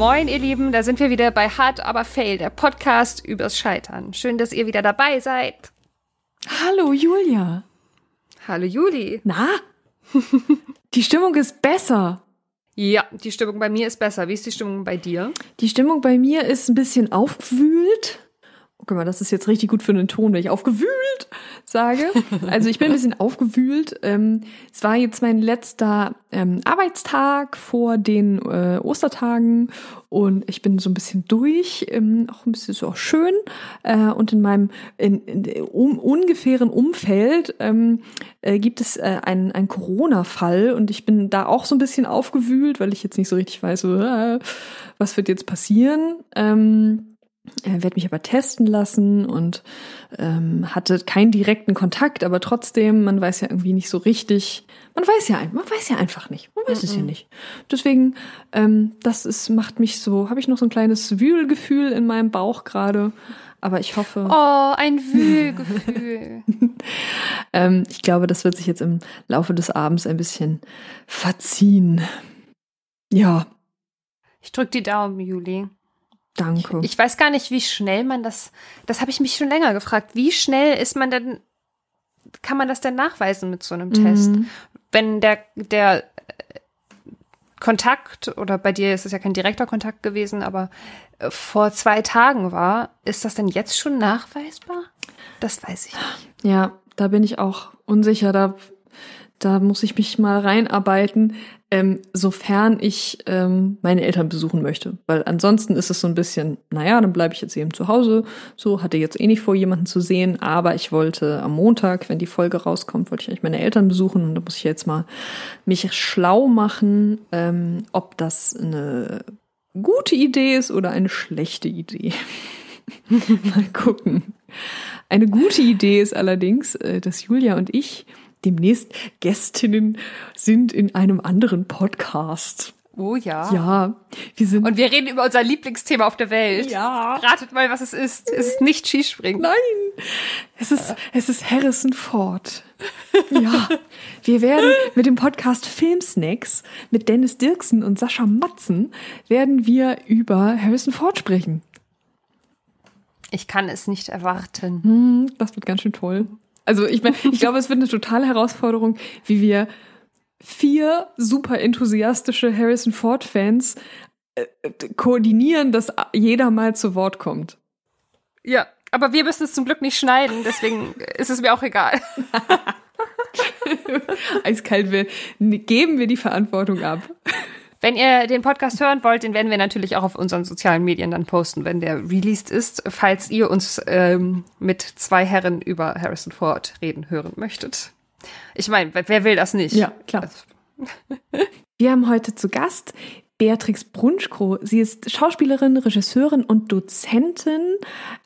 Moin, ihr Lieben, da sind wir wieder bei Hard aber Fail, der Podcast übers Scheitern. Schön, dass ihr wieder dabei seid. Hallo Julia. Hallo Juli. Na? Die Stimmung ist besser. Ja, die Stimmung bei mir ist besser. Wie ist die Stimmung bei dir? Die Stimmung bei mir ist ein bisschen aufgewühlt. Guck mal, das ist jetzt richtig gut für einen Ton, wenn ich aufgewühlt sage. Also ich bin ein bisschen aufgewühlt. Ähm, es war jetzt mein letzter ähm, Arbeitstag vor den äh, Ostertagen und ich bin so ein bisschen durch, ähm, auch ein bisschen so auch schön. Äh, und in meinem in, in, um, ungefähren Umfeld ähm, äh, gibt es äh, einen, einen Corona-Fall und ich bin da auch so ein bisschen aufgewühlt, weil ich jetzt nicht so richtig weiß, äh, was wird jetzt passieren. Ähm, er wird mich aber testen lassen und ähm, hatte keinen direkten Kontakt, aber trotzdem, man weiß ja irgendwie nicht so richtig. Man weiß ja, man weiß ja einfach nicht. Man weiß mm -mm. es ja nicht. Deswegen, ähm, das ist, macht mich so, habe ich noch so ein kleines Wühlgefühl in meinem Bauch gerade. Aber ich hoffe. Oh, ein Wühlgefühl. ähm, ich glaube, das wird sich jetzt im Laufe des Abends ein bisschen verziehen. Ja. Ich drück die Daumen, Juli. Danke. Ich weiß gar nicht, wie schnell man das, das habe ich mich schon länger gefragt. Wie schnell ist man denn, kann man das denn nachweisen mit so einem Test? Mhm. Wenn der, der Kontakt, oder bei dir ist es ja kein direkter Kontakt gewesen, aber äh, vor zwei Tagen war, ist das denn jetzt schon nachweisbar? Das weiß ich nicht. Ja, da bin ich auch unsicher. Da, da muss ich mich mal reinarbeiten ähm, sofern ich ähm, meine Eltern besuchen möchte. Weil ansonsten ist es so ein bisschen, naja, dann bleibe ich jetzt eben zu Hause. So, hatte jetzt eh nicht vor, jemanden zu sehen, aber ich wollte am Montag, wenn die Folge rauskommt, wollte ich eigentlich meine Eltern besuchen und da muss ich jetzt mal mich schlau machen, ähm, ob das eine gute Idee ist oder eine schlechte Idee. mal gucken. Eine gute Idee ist allerdings, äh, dass Julia und ich demnächst Gästinnen sind in einem anderen Podcast. Oh ja. Ja, wir sind. Und wir reden über unser Lieblingsthema auf der Welt. Ja. Ratet mal, was es ist. Es ist nicht Skispringen. Nein. Es ist, es ist Harrison Ford. Ja. Wir werden mit dem Podcast Filmsnacks mit Dennis Dirksen und Sascha Matzen werden wir über Harrison Ford sprechen. Ich kann es nicht erwarten. Hm, das wird ganz schön toll. Also ich meine, ich glaube, es wird eine totale Herausforderung, wie wir vier super enthusiastische Harrison Ford Fans äh, koordinieren, dass jeder mal zu Wort kommt. Ja, aber wir müssen es zum Glück nicht schneiden, deswegen ist es mir auch egal. Eiskalt, wir geben wir die Verantwortung ab. Wenn ihr den Podcast hören wollt, den werden wir natürlich auch auf unseren sozialen Medien dann posten, wenn der released ist, falls ihr uns ähm, mit zwei Herren über Harrison Ford reden hören möchtet. Ich meine, wer will das nicht? Ja, klar. Wir haben heute zu Gast Beatrix Brunschko. Sie ist Schauspielerin, Regisseurin und Dozentin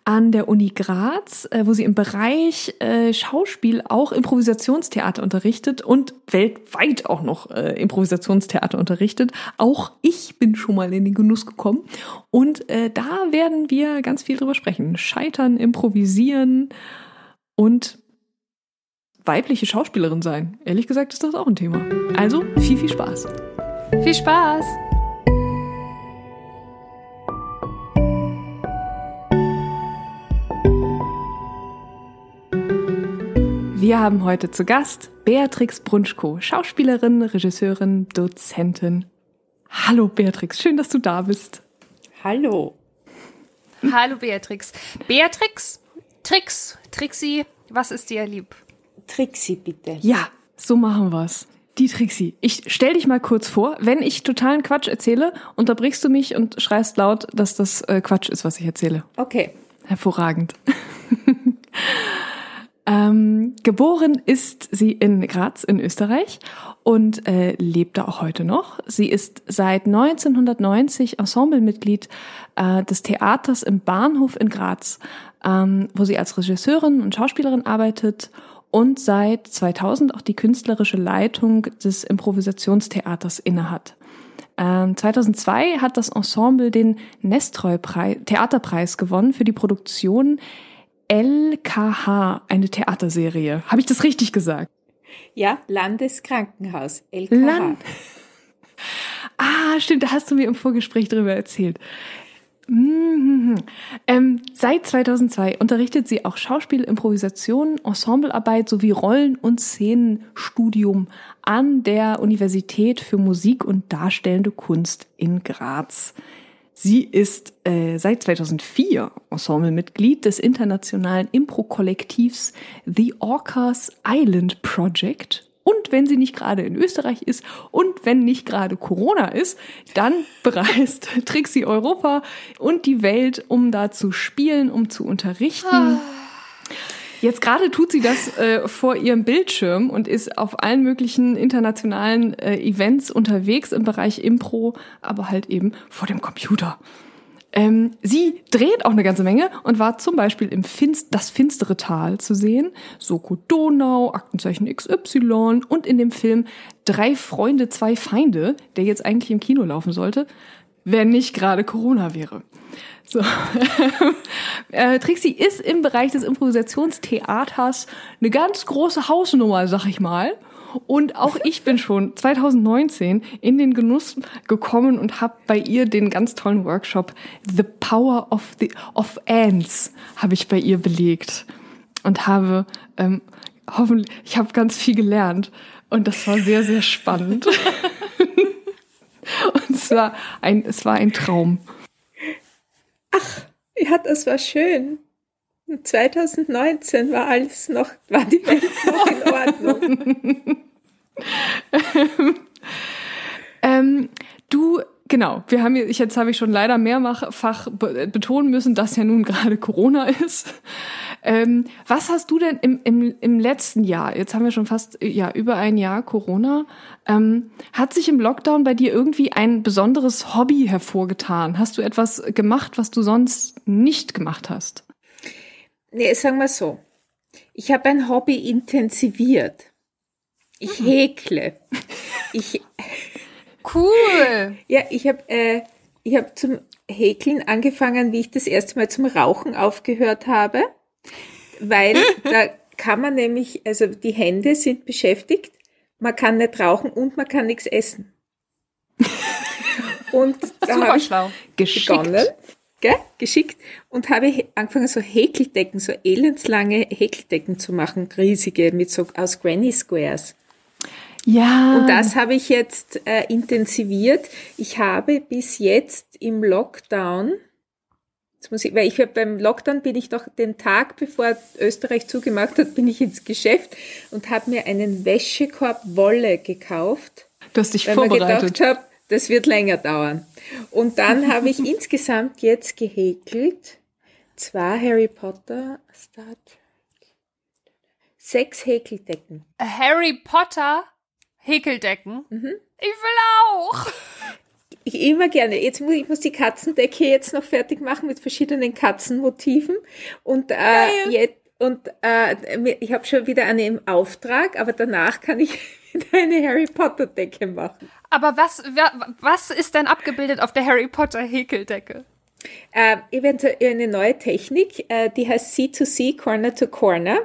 an der Uni Graz, äh, wo sie im Bereich äh, Schauspiel auch Improvisationstheater unterrichtet und weltweit auch noch äh, Improvisationstheater unterrichtet. Auch ich bin schon mal in den Genuss gekommen und da werden wir ganz viel drüber sprechen. Scheitern, improvisieren und weibliche Schauspielerin sein. Ehrlich gesagt ist das auch ein Thema. Also viel, viel Spaß. Viel Spaß! Wir haben heute zu Gast Beatrix Brunschko, Schauspielerin, Regisseurin, Dozentin. Hallo Beatrix, schön, dass du da bist. Hallo. Hallo Beatrix. Beatrix, Trix, Trixi, was ist dir lieb? Trixi, bitte. Ja, so machen wir's. Die Trixi. Ich stell dich mal kurz vor. Wenn ich totalen Quatsch erzähle, unterbrichst du mich und schreist laut, dass das äh, Quatsch ist, was ich erzähle. Okay. Hervorragend. Ähm, geboren ist sie in Graz in Österreich und äh, lebt da auch heute noch. Sie ist seit 1990 Ensemblemitglied äh, des Theaters im Bahnhof in Graz, ähm, wo sie als Regisseurin und Schauspielerin arbeitet und seit 2000 auch die künstlerische Leitung des Improvisationstheaters innehat. Ähm, 2002 hat das Ensemble den Nestroy-Theaterpreis gewonnen für die Produktion LKH, eine Theaterserie. Habe ich das richtig gesagt? Ja, Landeskrankenhaus, LKH. Land Ah, stimmt, da hast du mir im Vorgespräch drüber erzählt. Mhm. Ähm, seit 2002 unterrichtet sie auch Schauspiel, Improvisation, Ensemblearbeit sowie Rollen- und Szenenstudium an der Universität für Musik und Darstellende Kunst in Graz. Sie ist äh, seit 2004 Ensemblemitglied des internationalen Impro-Kollektivs The Orcas Island Project und wenn sie nicht gerade in Österreich ist und wenn nicht gerade Corona ist, dann bereist Trixie Europa und die Welt, um da zu spielen, um zu unterrichten. Jetzt gerade tut sie das äh, vor ihrem Bildschirm und ist auf allen möglichen internationalen äh, Events unterwegs im Bereich Impro, aber halt eben vor dem Computer. Ähm, sie dreht auch eine ganze Menge und war zum Beispiel im Finst Das finstere Tal zu sehen, Soko Donau, Aktenzeichen XY und in dem Film Drei Freunde, zwei Feinde, der jetzt eigentlich im Kino laufen sollte, wenn nicht gerade Corona wäre. So. äh, Trixie ist im Bereich des Improvisationstheaters eine ganz große Hausnummer, sag ich mal. Und auch ich bin schon 2019 in den Genuss gekommen und habe bei ihr den ganz tollen Workshop The Power of the of Ants habe ich bei ihr belegt und habe ähm, hoffentlich ich habe ganz viel gelernt und das war sehr sehr spannend. und es war ein es war ein Traum. Ach, ja, das war schön. 2019 war alles noch, war die Welt noch in Ordnung. ähm, du, genau, wir haben jetzt, jetzt habe ich schon leider mehrfach betonen müssen, dass ja nun gerade Corona ist. Ähm, was hast du denn im, im, im letzten Jahr, jetzt haben wir schon fast ja über ein Jahr Corona, ähm, hat sich im Lockdown bei dir irgendwie ein besonderes Hobby hervorgetan? Hast du etwas gemacht, was du sonst nicht gemacht hast? Nee, sagen wir so. Ich habe ein Hobby intensiviert. Ich mhm. häkle. Ich cool. Ja, ich habe äh, ich habe zum Häkeln angefangen, wie ich das erste Mal zum Rauchen aufgehört habe, weil da kann man nämlich, also die Hände sind beschäftigt, man kann nicht rauchen und man kann nichts essen. Und da habe ich schlau. begonnen, gell, geschickt und habe angefangen, so Häkeldecken, so elendslange Häkeldecken zu machen, riesige, mit so aus Granny Squares. Ja. Und das habe ich jetzt äh, intensiviert. Ich habe bis jetzt im Lockdown, jetzt muss ich, weil ich beim Lockdown bin ich doch den Tag, bevor Österreich zugemacht hat, bin ich ins Geschäft und habe mir einen Wäschekorb Wolle gekauft. Du hast dich weil vorbereitet. Weil gedacht habe, das wird länger dauern. Und dann habe ich insgesamt jetzt gehäkelt zwei Harry Potter Star sechs Häkeldecken. Harry Potter Häkeldecken? Mhm. Ich will auch. Ich immer gerne. Jetzt muss ich muss die Katzendecke jetzt noch fertig machen mit verschiedenen Katzenmotiven und äh, jetzt und äh, ich habe schon wieder eine im Auftrag, aber danach kann ich eine Harry Potter Decke machen. Aber was, was ist denn abgebildet auf der Harry Potter Häkeldecke? Äh, eventuell eine neue Technik, äh, die heißt C2C, Corner to Corner.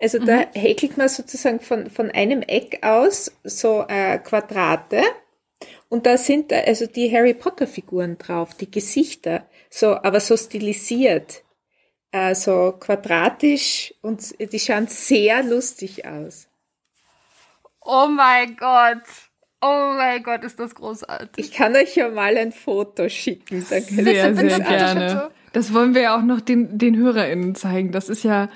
Also mhm. da häkelt man sozusagen von, von einem Eck aus so äh, Quadrate und da sind also die Harry Potter Figuren drauf, die Gesichter, so, aber so stilisiert, äh, so quadratisch und die schauen sehr lustig aus. Oh mein Gott. Oh mein Gott, ist das großartig. Ich kann euch ja mal ein Foto schicken. Dann sehr, sehr gerne. Das wollen wir ja auch noch den, den HörerInnen zeigen. Das ist ja,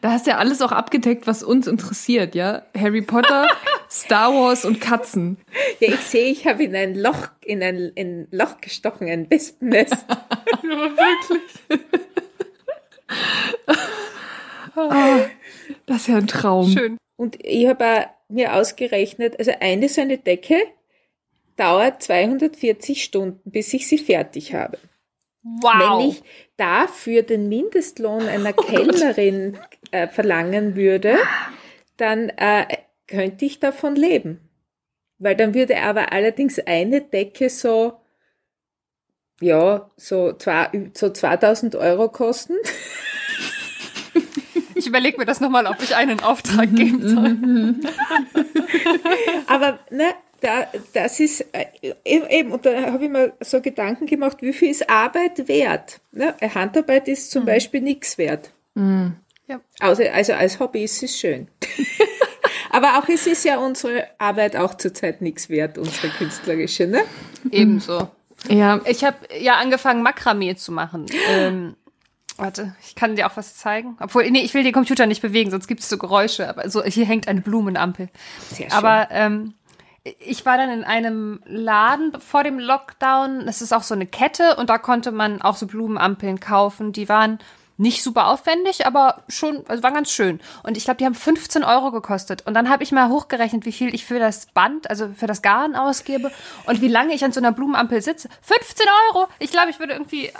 da hast du ja alles auch abgedeckt, was uns interessiert, ja? Harry Potter, Star Wars und Katzen. Ja, ich sehe, ich habe in ein Loch, in ein, in ein Loch gestochen, ein Wespennest. wirklich. oh, das ist ja ein Traum. Schön. Und ich habe mir ausgerechnet, also eine so eine Decke dauert 240 Stunden, bis ich sie fertig habe. Wow. Wenn ich dafür den Mindestlohn einer oh Kellnerin äh, verlangen würde, dann äh, könnte ich davon leben. Weil dann würde aber allerdings eine Decke so, ja, so, zwei, so 2000 Euro kosten. Ich überlege mir das nochmal, ob ich einen Auftrag geben soll. aber ne, da, das ist äh, eben, und da habe ich mir so Gedanken gemacht, wie viel ist Arbeit wert? Ne? Handarbeit ist zum mhm. Beispiel nichts wert. Mhm. Ja. Also, also als Hobby ist es schön. Aber auch es ist ja unsere Arbeit auch zurzeit nichts wert, unsere künstlerische, ne? Ebenso. Ja. Ich habe ja angefangen, Makramee zu machen. Ähm, warte, ich kann dir auch was zeigen. Obwohl, nee, ich will den Computer nicht bewegen, sonst gibt es so Geräusche. Aber so, hier hängt eine Blumenampel. Sehr schön. Aber ähm, ich war dann in einem Laden vor dem Lockdown. Das ist auch so eine Kette und da konnte man auch so Blumenampeln kaufen. Die waren nicht super aufwendig, aber schon, also waren ganz schön. Und ich glaube, die haben 15 Euro gekostet. Und dann habe ich mal hochgerechnet, wie viel ich für das Band, also für das Garn ausgebe und wie lange ich an so einer Blumenampel sitze. 15 Euro! Ich glaube, ich würde irgendwie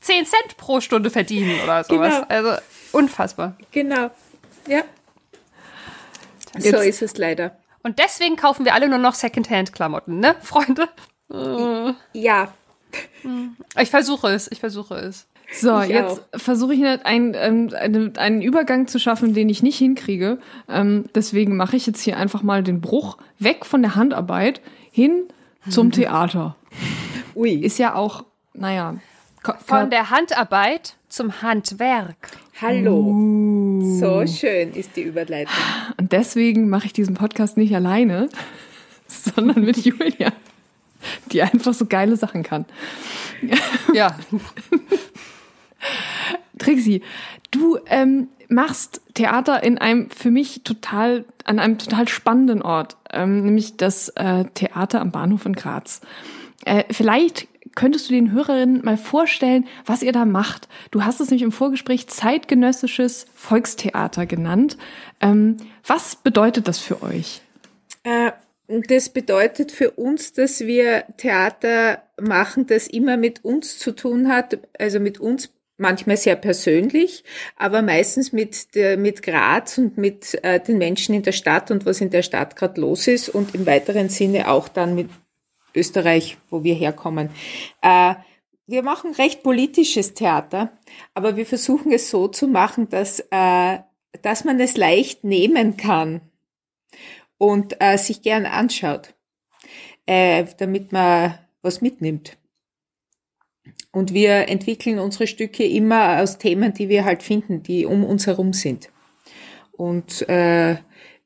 10 Cent pro Stunde verdienen oder sowas. Genau. Also unfassbar. Genau. Ja. Jetzt. So ist es leider. Und deswegen kaufen wir alle nur noch Secondhand-Klamotten, ne, Freunde? Ja. Ich versuche es, ich versuche es. So, ich jetzt versuche ich einen, ähm, einen, einen Übergang zu schaffen, den ich nicht hinkriege. Ähm, deswegen mache ich jetzt hier einfach mal den Bruch weg von der Handarbeit hin zum Theater. Ui. Ist ja auch, naja. Von der Handarbeit zum Handwerk. Hallo. Uh. So schön ist die Überleitung. Und deswegen mache ich diesen Podcast nicht alleine, sondern mit Julia, die einfach so geile Sachen kann. Ja. Trixie, du ähm, machst Theater in einem für mich total, an einem total spannenden Ort, ähm, nämlich das äh, Theater am Bahnhof in Graz. Äh, vielleicht könntest du den Hörerinnen mal vorstellen, was ihr da macht? Du hast es nämlich im Vorgespräch zeitgenössisches Volkstheater genannt. Ähm, was bedeutet das für euch? Äh, das bedeutet für uns, dass wir Theater machen, das immer mit uns zu tun hat, also mit uns manchmal sehr persönlich, aber meistens mit, der, mit Graz und mit äh, den Menschen in der Stadt und was in der Stadt gerade los ist und im weiteren Sinne auch dann mit Österreich, wo wir herkommen. Äh, wir machen recht politisches Theater, aber wir versuchen es so zu machen, dass, äh, dass man es leicht nehmen kann und äh, sich gern anschaut, äh, damit man was mitnimmt. Und wir entwickeln unsere Stücke immer aus Themen, die wir halt finden, die um uns herum sind. Und äh,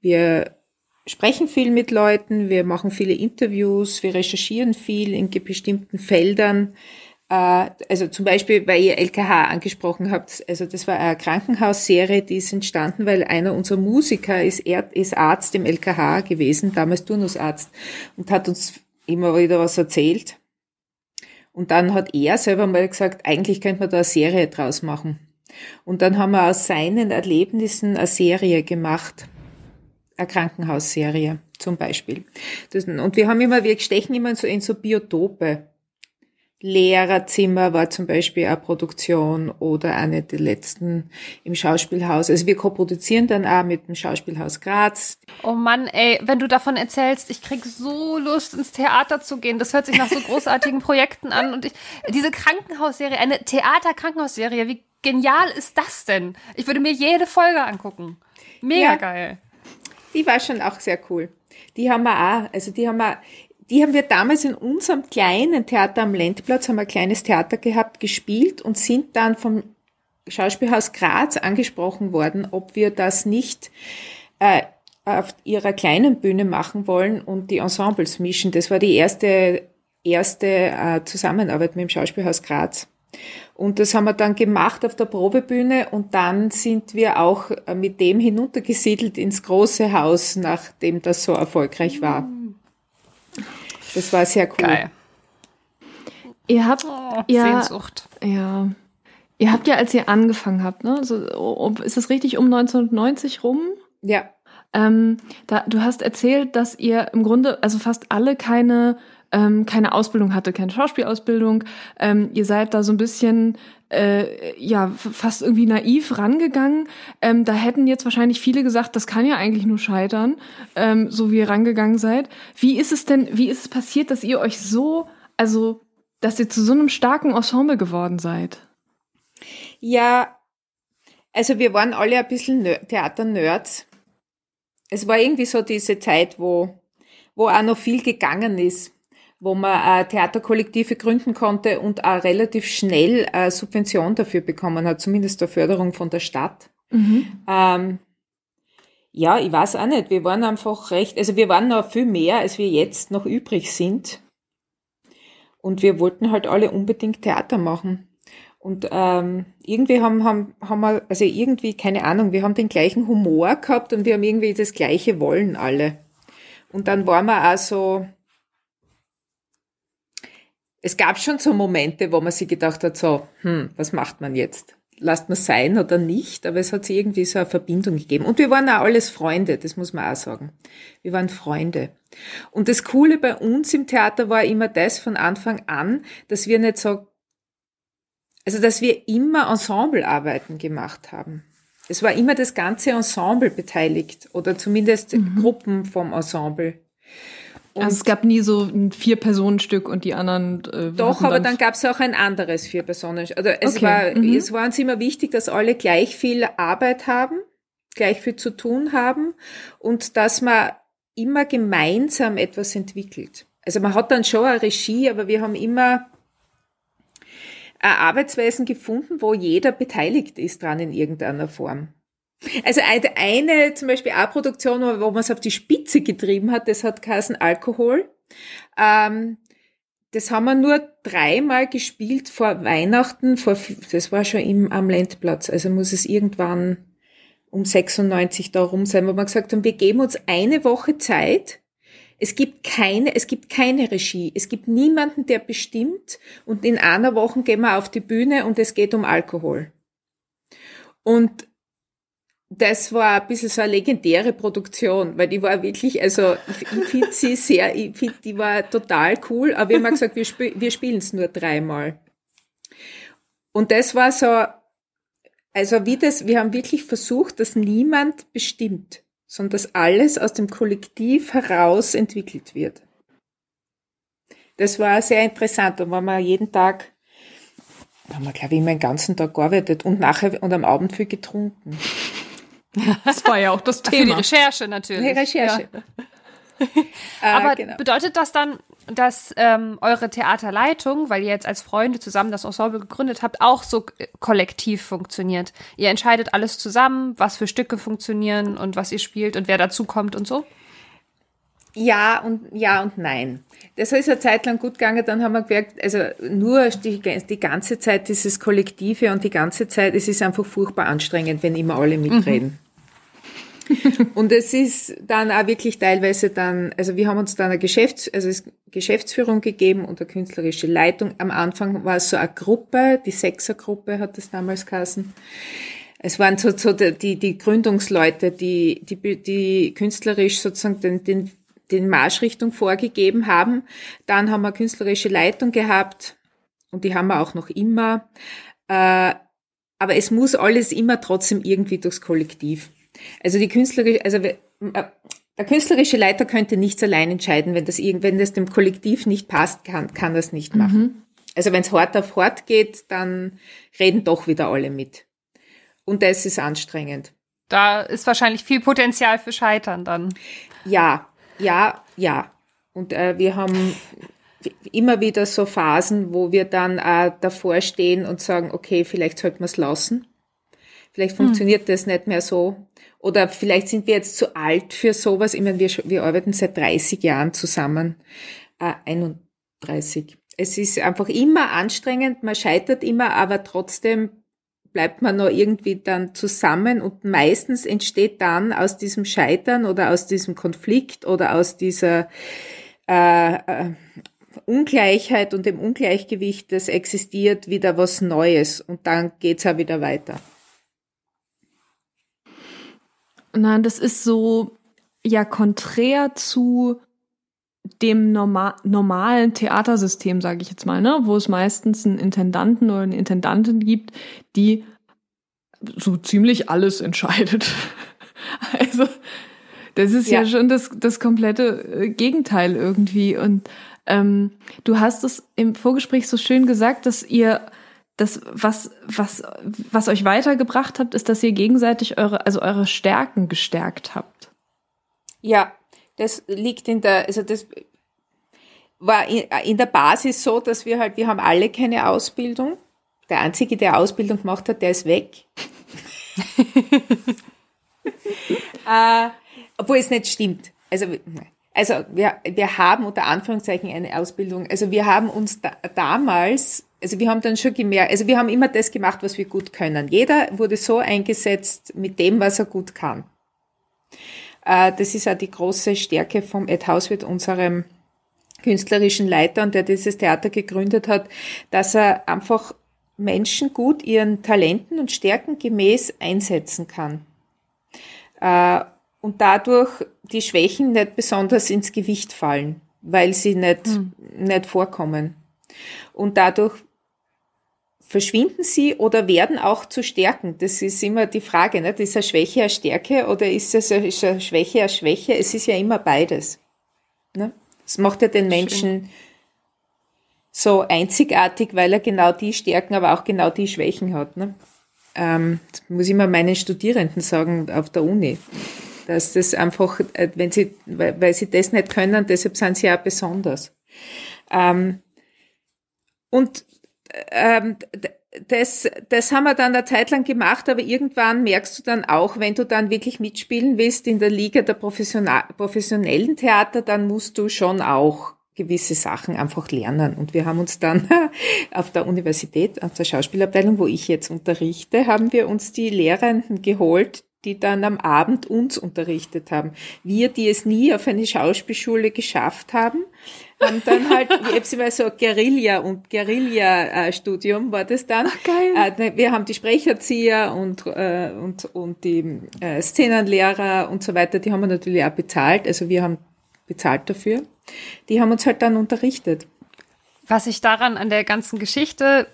wir sprechen viel mit Leuten, wir machen viele Interviews, wir recherchieren viel in bestimmten Feldern. Äh, also zum Beispiel, weil ihr LKH angesprochen habt, also das war eine Krankenhausserie, die ist entstanden, weil einer unserer Musiker ist, ist Arzt im LKH gewesen, damals Turnusarzt, und hat uns immer wieder was erzählt. Und dann hat er selber mal gesagt, eigentlich könnte man da eine Serie draus machen. Und dann haben wir aus seinen Erlebnissen eine Serie gemacht eine Krankenhausserie zum Beispiel. Das, und wir haben immer, wir stechen immer so in so Biotope. Lehrerzimmer war zum Beispiel eine Produktion oder eine der letzten im Schauspielhaus. Also wir koproduzieren dann auch mit dem Schauspielhaus Graz. Oh Mann, ey, wenn du davon erzählst, ich krieg so Lust ins Theater zu gehen. Das hört sich nach so großartigen Projekten an. Und ich, diese Krankenhausserie, eine Theater-Krankenhausserie, wie genial ist das denn? Ich würde mir jede Folge angucken. Mega ja. geil. Die war schon auch sehr cool. Die haben wir auch, also die haben wir, die haben wir damals in unserem kleinen Theater am Lendplatz, haben wir ein kleines Theater gehabt, gespielt und sind dann vom Schauspielhaus Graz angesprochen worden, ob wir das nicht äh, auf ihrer kleinen Bühne machen wollen und die Ensembles mischen. Das war die erste, erste äh, Zusammenarbeit mit dem Schauspielhaus Graz. Und das haben wir dann gemacht auf der Probebühne und dann sind wir auch mit dem hinuntergesiedelt ins große Haus, nachdem das so erfolgreich war. Das war sehr cool. Geil. Ihr habt oh, ja, Sehnsucht. Ja. Ihr habt ja, als ihr angefangen habt, ne, so, ist das richtig um 1990 rum? Ja. Ähm, da, du hast erzählt, dass ihr im Grunde, also fast alle keine ähm, keine Ausbildung hatte, keine Schauspielausbildung. Ähm, ihr seid da so ein bisschen äh, ja fast irgendwie naiv rangegangen. Ähm, da hätten jetzt wahrscheinlich viele gesagt, das kann ja eigentlich nur scheitern, ähm, so wie ihr rangegangen seid. Wie ist es denn, wie ist es passiert, dass ihr euch so, also dass ihr zu so einem starken Ensemble geworden seid? Ja, also wir waren alle ein bisschen Theater-Nerds. Es war irgendwie so diese Zeit, wo wo auch noch viel gegangen ist, wo man äh, Theaterkollektive gründen konnte und auch relativ schnell äh, Subvention dafür bekommen hat, zumindest der Förderung von der Stadt. Mhm. Ähm, ja, ich weiß auch nicht. Wir waren einfach recht, also wir waren noch viel mehr, als wir jetzt noch übrig sind. Und wir wollten halt alle unbedingt Theater machen. Und ähm, irgendwie haben, haben, haben wir, also irgendwie, keine Ahnung, wir haben den gleichen Humor gehabt und wir haben irgendwie das gleiche Wollen alle. Und dann waren wir auch so, es gab schon so Momente, wo man sich gedacht hat, so, hm, was macht man jetzt? lasst man sein oder nicht, aber es hat sich irgendwie so eine Verbindung gegeben. Und wir waren auch alles Freunde, das muss man auch sagen. Wir waren Freunde. Und das Coole bei uns im Theater war immer das von Anfang an, dass wir nicht so, also dass wir immer Ensemblearbeiten gemacht haben. Es war immer das ganze Ensemble beteiligt oder zumindest mhm. Gruppen vom Ensemble. Und also es gab nie so ein Vier-Personen-Stück und die anderen. Äh, doch, aber dann, dann gab es auch ein anderes Vier-Personen. Also es okay. war, mhm. es war uns immer wichtig, dass alle gleich viel Arbeit haben, gleich viel zu tun haben und dass man immer gemeinsam etwas entwickelt. Also man hat dann schon eine Regie, aber wir haben immer Arbeitsweisen gefunden, wo jeder beteiligt ist dran in irgendeiner Form. Also eine, zum Beispiel A-Produktion, wo man es auf die Spitze getrieben hat, das hat geheißen Alkohol. Ähm, das haben wir nur dreimal gespielt vor Weihnachten, vor, das war schon im, am Landplatz, also muss es irgendwann um 96 da rum sein, wo wir gesagt haben, wir geben uns eine Woche Zeit, es gibt keine, es gibt keine Regie. Es gibt niemanden, der bestimmt. Und in einer Woche gehen wir auf die Bühne und es geht um Alkohol. Und das war ein bisschen so eine legendäre Produktion, weil die war wirklich, also ich, ich finde sie sehr, ich finde, die war total cool, aber wir haben gesagt, wir, spiel, wir spielen es nur dreimal. Und das war so, also wie das, wir haben wirklich versucht, dass niemand bestimmt, sondern dass alles aus dem Kollektiv heraus entwickelt wird. Das war sehr interessant, da waren wir jeden Tag, da haben wir, glaube ich, immer den ganzen Tag gearbeitet und nachher und am Abend viel getrunken. Das war ja auch das Thema. Für die Recherche natürlich. Die Recherche. Ja. Aber ah, genau. bedeutet das dann, dass ähm, eure Theaterleitung, weil ihr jetzt als Freunde zusammen das Ensemble gegründet habt, auch so kollektiv funktioniert? Ihr entscheidet alles zusammen, was für Stücke funktionieren und was ihr spielt und wer dazukommt und so? Ja und ja und nein. Das ist eine Zeit lang gut gegangen, dann haben wir gemerkt, also nur die, die ganze Zeit dieses Kollektive und die ganze Zeit, es ist einfach furchtbar anstrengend, wenn immer alle mitreden. Mhm. und es ist dann auch wirklich teilweise dann, also wir haben uns dann eine Geschäfts-, also Geschäftsführung gegeben und eine künstlerische Leitung. Am Anfang war es so eine Gruppe, die Sechsergruppe hat es damals geheißen. Es waren so, so die, die Gründungsleute, die, die, die künstlerisch sozusagen den, den den Marschrichtung vorgegeben haben. Dann haben wir künstlerische Leitung gehabt und die haben wir auch noch immer. Äh, aber es muss alles immer trotzdem irgendwie durchs Kollektiv. Also die künstlerische, also äh, der künstlerische Leiter könnte nichts allein entscheiden, wenn das wenn das dem Kollektiv nicht passt, kann, kann das nicht machen. Mhm. Also wenn es hart auf hart geht, dann reden doch wieder alle mit. Und das ist anstrengend. Da ist wahrscheinlich viel Potenzial für Scheitern dann. Ja, ja, ja. Und äh, wir haben immer wieder so Phasen, wo wir dann äh, davor stehen und sagen, okay, vielleicht sollten wir es lassen. Vielleicht hm. funktioniert hm. das nicht mehr so. Oder vielleicht sind wir jetzt zu alt für sowas. Ich meine, wir, wir arbeiten seit 30 Jahren zusammen. Äh, 31. Es ist einfach immer anstrengend, man scheitert immer, aber trotzdem bleibt man noch irgendwie dann zusammen und meistens entsteht dann aus diesem Scheitern oder aus diesem Konflikt oder aus dieser äh, äh, Ungleichheit und dem Ungleichgewicht, das existiert, wieder was Neues und dann geht's auch wieder weiter. Nein, das ist so ja konträr zu dem norma normalen Theatersystem, sage ich jetzt mal, ne, wo es meistens einen Intendanten oder eine Intendantin gibt, die so ziemlich alles entscheidet. also das ist ja, ja schon das, das komplette äh, Gegenteil irgendwie. Und ähm, du hast es im Vorgespräch so schön gesagt, dass ihr das, was, was, was euch weitergebracht habt, ist, dass ihr gegenseitig eure, also eure Stärken gestärkt habt. Ja, das liegt in der, also das war in der Basis so, dass wir halt, wir haben alle keine Ausbildung. Der Einzige, der Ausbildung gemacht hat, der ist weg. äh, obwohl es nicht stimmt. Also, also wir, wir haben unter Anführungszeichen eine Ausbildung. Also wir haben uns da, damals, also wir haben dann schon gemerkt, also wir haben immer das gemacht, was wir gut können. Jeder wurde so eingesetzt mit dem, was er gut kann. Äh, das ist auch die große Stärke vom Ed Hauswirt, unserem künstlerischen Leiter und der dieses Theater gegründet hat, dass er einfach Menschen gut ihren Talenten und Stärken gemäß einsetzen kann. Äh, und dadurch die Schwächen nicht besonders ins Gewicht fallen, weil sie nicht, mhm. nicht vorkommen. Und dadurch verschwinden sie oder werden auch zu Stärken. Das ist immer die Frage, nicht? ist eine Schwäche eine Stärke oder ist es eine, ist eine Schwäche eine Schwäche? Es ist ja immer beides. Ne? Das macht ja den Menschen Schön. so einzigartig, weil er genau die Stärken, aber auch genau die Schwächen hat. Ne? Ähm, das muss ich mal meinen Studierenden sagen auf der Uni dass das einfach, äh, wenn sie, weil, weil sie das nicht können, deshalb sind sie auch besonders. Ähm, und ähm, das, das haben wir dann eine Zeit lang gemacht, aber irgendwann merkst du dann auch, wenn du dann wirklich mitspielen willst in der Liga der professionellen Theater, dann musst du schon auch gewisse Sachen einfach lernen. Und wir haben uns dann auf der Universität, auf der Schauspielabteilung, wo ich jetzt unterrichte, haben wir uns die Lehrenden geholt, die dann am Abend uns unterrichtet haben. Wir, die es nie auf eine Schauspielschule geschafft haben, haben dann halt, ich habe so Guerilla und Guerilla-Studium war das dann. Ach, geil. Äh, wir haben die Sprecherzieher und, äh, und, und die äh, Szenenlehrer und so weiter, die haben wir natürlich auch bezahlt. Also wir haben bezahlt dafür. Die haben uns halt dann unterrichtet. Was ich daran an der ganzen Geschichte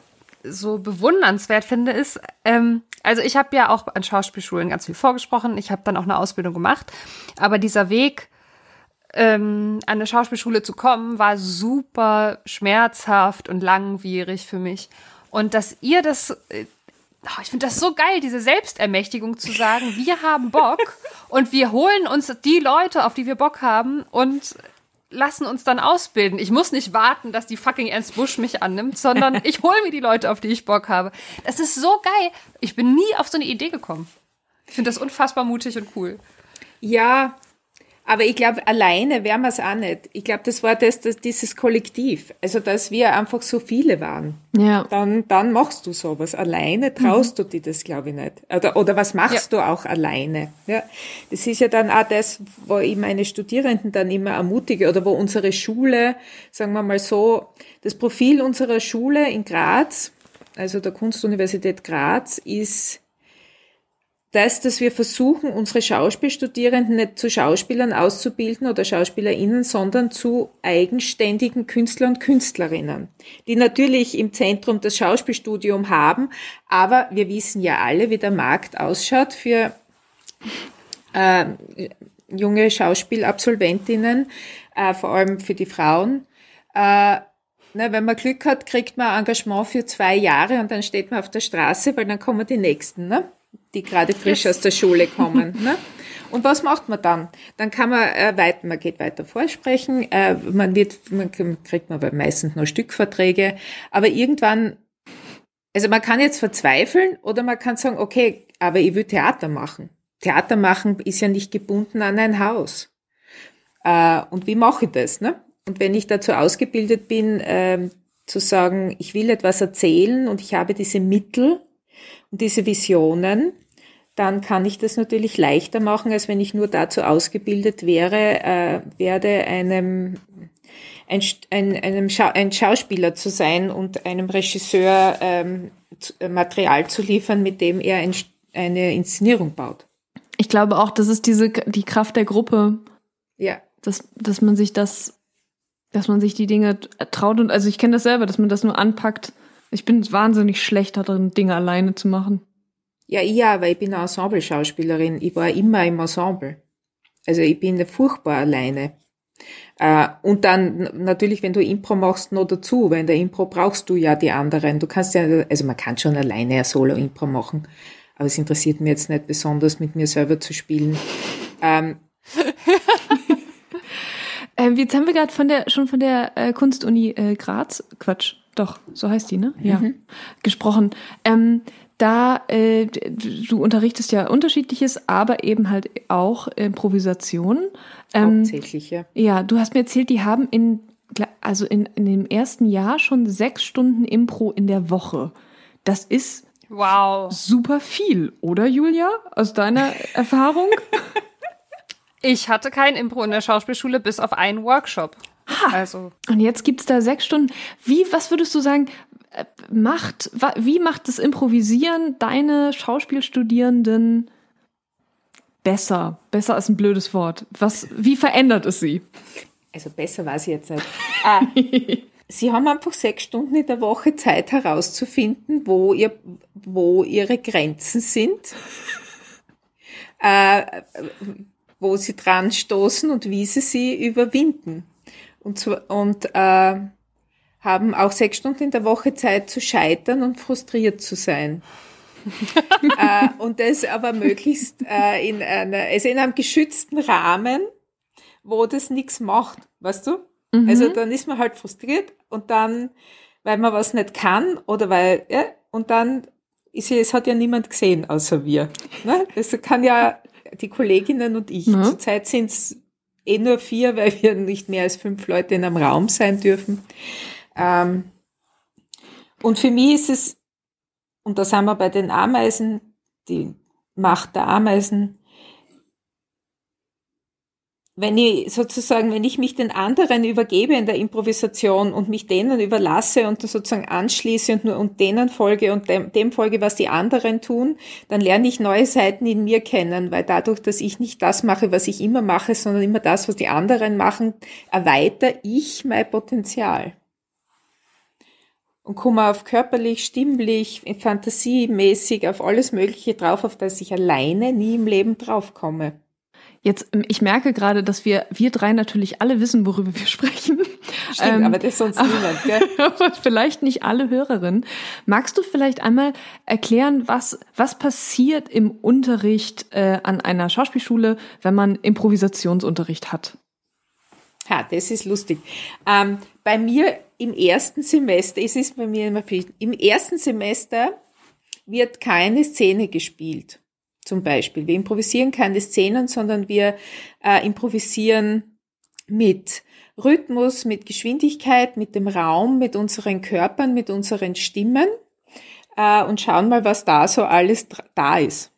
so bewundernswert finde, ist, ähm, also ich habe ja auch an Schauspielschulen ganz viel vorgesprochen. Ich habe dann auch eine Ausbildung gemacht. Aber dieser Weg, ähm, an eine Schauspielschule zu kommen, war super schmerzhaft und langwierig für mich. Und dass ihr das, äh, oh, ich finde das so geil, diese Selbstermächtigung zu sagen, wir haben Bock und wir holen uns die Leute, auf die wir Bock haben und lassen uns dann ausbilden. Ich muss nicht warten, dass die fucking Ernst Busch mich annimmt, sondern ich hole mir die Leute, auf die ich Bock habe. Das ist so geil. Ich bin nie auf so eine Idee gekommen. Ich finde das unfassbar mutig und cool. Ja, aber ich glaube, alleine wären wir es auch nicht. Ich glaube, das war das, das, dieses Kollektiv. Also, dass wir einfach so viele waren. Ja. Dann, dann machst du sowas. Alleine traust mhm. du dir das, glaube ich, nicht. Oder, oder was machst ja. du auch alleine? Ja. Das ist ja dann auch das, wo ich meine Studierenden dann immer ermutige oder wo unsere Schule, sagen wir mal so, das Profil unserer Schule in Graz, also der Kunstuniversität Graz, ist, das, dass wir versuchen, unsere Schauspielstudierenden nicht zu Schauspielern auszubilden oder SchauspielerInnen, sondern zu eigenständigen Künstler und Künstlerinnen, die natürlich im Zentrum das Schauspielstudium haben, aber wir wissen ja alle, wie der Markt ausschaut für äh, junge Schauspielabsolventinnen, äh, vor allem für die Frauen. Äh, na, wenn man Glück hat, kriegt man Engagement für zwei Jahre und dann steht man auf der Straße, weil dann kommen die Nächsten. Ne? Die gerade frisch aus der Schule kommen. Ne? Und was macht man dann? Dann kann man äh, weiter, man geht weiter vorsprechen, äh, man wird, man kriegt man meistens nur Stückverträge, aber irgendwann, also man kann jetzt verzweifeln oder man kann sagen, okay, aber ich will Theater machen. Theater machen ist ja nicht gebunden an ein Haus. Äh, und wie mache ich das? Ne? Und wenn ich dazu ausgebildet bin, äh, zu sagen, ich will etwas erzählen und ich habe diese Mittel, und diese Visionen, dann kann ich das natürlich leichter machen, als wenn ich nur dazu ausgebildet wäre, äh, werde einem ein, ein, einem Schau ein Schauspieler zu sein und einem Regisseur ähm, äh, Material zu liefern, mit dem er ein, eine Inszenierung baut. Ich glaube auch, das ist diese die Kraft der Gruppe. Ja. Dass, dass man sich das, dass man sich die Dinge traut und also ich kenne das selber, dass man das nur anpackt, ich bin wahnsinnig schlecht darin, Dinge alleine zu machen. Ja, ja, weil ich bin eine Ensemble-Schauspielerin. Ich war immer im Ensemble. Also ich bin furchtbar alleine. Äh, und dann natürlich, wenn du Impro machst, noch dazu, weil in der Impro brauchst du ja die anderen. Du kannst ja, also man kann schon alleine ein Solo-Impro machen, aber es interessiert mich jetzt nicht besonders, mit mir selber zu spielen. Ähm, Ähm, jetzt haben wir gerade von der schon von der äh, Kunstuni äh, Graz, Quatsch, doch, so heißt die, ne? Ja, Mhm. gesprochen. Ähm, da äh, du unterrichtest ja unterschiedliches, aber eben halt auch Improvisation. Ähm, Hauptsächlich, ja. ja, du hast mir erzählt, die haben in also in, in dem ersten Jahr schon sechs Stunden Impro in der Woche. Das ist Wow. super viel, oder Julia? Aus deiner Erfahrung? Ich hatte kein Impro in der Schauspielschule bis auf einen Workshop. Also, Und jetzt gibt's da sechs Stunden. Wie, was würdest du sagen, äh, macht, wie macht das Improvisieren deine Schauspielstudierenden besser? Besser als ein blödes Wort. Was, wie verändert es sie? Also besser weiß ich jetzt nicht. Äh, Sie haben einfach sechs Stunden in der Woche Zeit herauszufinden, wo, ihr, wo Ihre Grenzen sind, äh, wo Sie dran stoßen und wie Sie sie überwinden. Und, so, und äh, haben auch sechs Stunden in der Woche Zeit zu scheitern und frustriert zu sein. äh, und das aber möglichst äh, in einer, also in einem geschützten Rahmen, wo das nichts macht, weißt du? Also dann ist man halt frustriert und dann, weil man was nicht kann oder weil, ja, und dann ist ja, es hat ja niemand gesehen außer wir. Ne? Das kann ja die Kolleginnen und ich. Ja. Zurzeit sind es eh nur vier, weil wir nicht mehr als fünf Leute in einem Raum sein dürfen. Ähm, und für mich ist es, und da sind wir bei den Ameisen, die Macht der Ameisen, wenn ich sozusagen, wenn ich mich den anderen übergebe in der Improvisation und mich denen überlasse und sozusagen anschließe und nur und denen folge und dem, dem folge, was die anderen tun, dann lerne ich neue Seiten in mir kennen, weil dadurch, dass ich nicht das mache, was ich immer mache, sondern immer das, was die anderen machen, erweitere ich mein Potenzial. Und komme auf körperlich, stimmlich, fantasiemäßig, auf alles Mögliche drauf, auf das ich alleine nie im Leben draufkomme. Jetzt, ähm, ich merke gerade, dass wir, wir drei natürlich alle wissen, worüber wir sprechen. Stimmt, Ähm, aber das ist sonst niemand, gell? aber vielleicht nicht alle Hörerinnen. Magst du vielleicht einmal erklären, was, was passiert im Unterricht äh, an einer Schauspielschule, wenn man Improvisationsunterricht hat? Ha, das ist lustig. Ähm, bei mir im ersten Semester, es ist bei mir immer viel, im ersten Semester wird keine Szene gespielt. Zum Beispiel. Wir improvisieren keine Szenen, sondern wir äh, improvisieren mit Rhythmus, mit Geschwindigkeit, mit dem Raum, mit unseren Körpern, mit unseren Stimmen äh, und schauen mal, was da so alles da ist.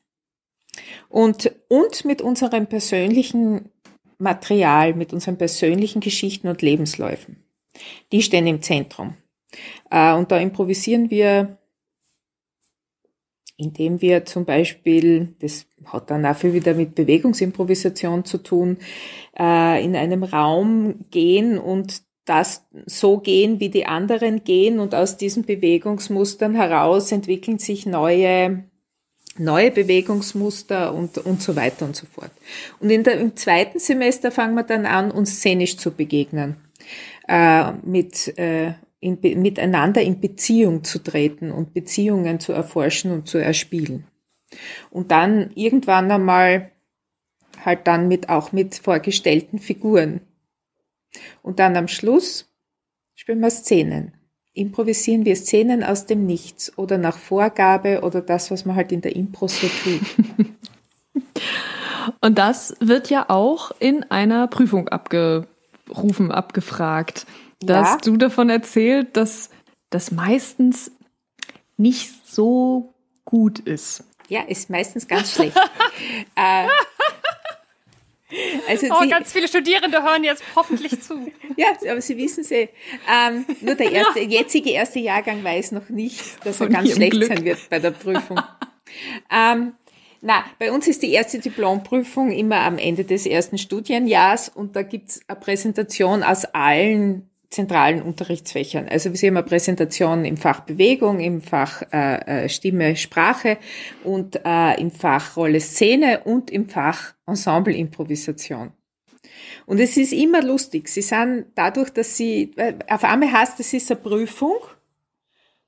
Und, und mit unserem persönlichen Material, mit unseren persönlichen Geschichten und Lebensläufen. Die stehen im Zentrum. Äh, und da improvisieren wir, indem wir zum Beispiel, das hat dann dafür wieder mit Bewegungsimprovisation zu tun, äh, in einem Raum gehen und das so gehen, wie die anderen gehen und aus diesen Bewegungsmustern heraus entwickeln sich neue neue Bewegungsmuster und, und so weiter und so fort. Und in der, im zweiten Semester fangen wir dann an, uns szenisch zu begegnen, äh, mit, äh, in, miteinander in Beziehung zu treten und Beziehungen zu erforschen und zu erspielen. Und dann irgendwann einmal halt dann mit, auch mit vorgestellten Figuren. Und dann am Schluss spielen wir Szenen improvisieren wir Szenen aus dem Nichts oder nach Vorgabe oder das, was man halt in der Impro so tut. Und das wird ja auch in einer Prüfung abgerufen, abgefragt. Da Ja. hast du davon erzählt, dass das meistens nicht so gut ist. Ja, ist meistens ganz schlecht. äh, also oh, die, ganz viele Studierende hören jetzt hoffentlich zu. ja, aber Sie wissen es eh. Ähm, nur der erste, jetzige erste Jahrgang weiß noch nicht, dass er Von ganz ihrem schlecht Glück. sein wird bei der Prüfung. ähm, na, bei uns ist die erste Diplomprüfung immer am Ende des ersten Studienjahrs und da gibt's eine Präsentation aus allen zentralen Unterrichtsfächern. Also wir sehen eine Präsentation im Fach Bewegung, im Fach äh, äh, Stimme, Sprache und äh, im Fach Rolle, Szene und im Fach Ensemble Improvisation. Und es ist immer lustig. Sie sind dadurch, dass sie, auf einmal heißt, es ist eine Prüfung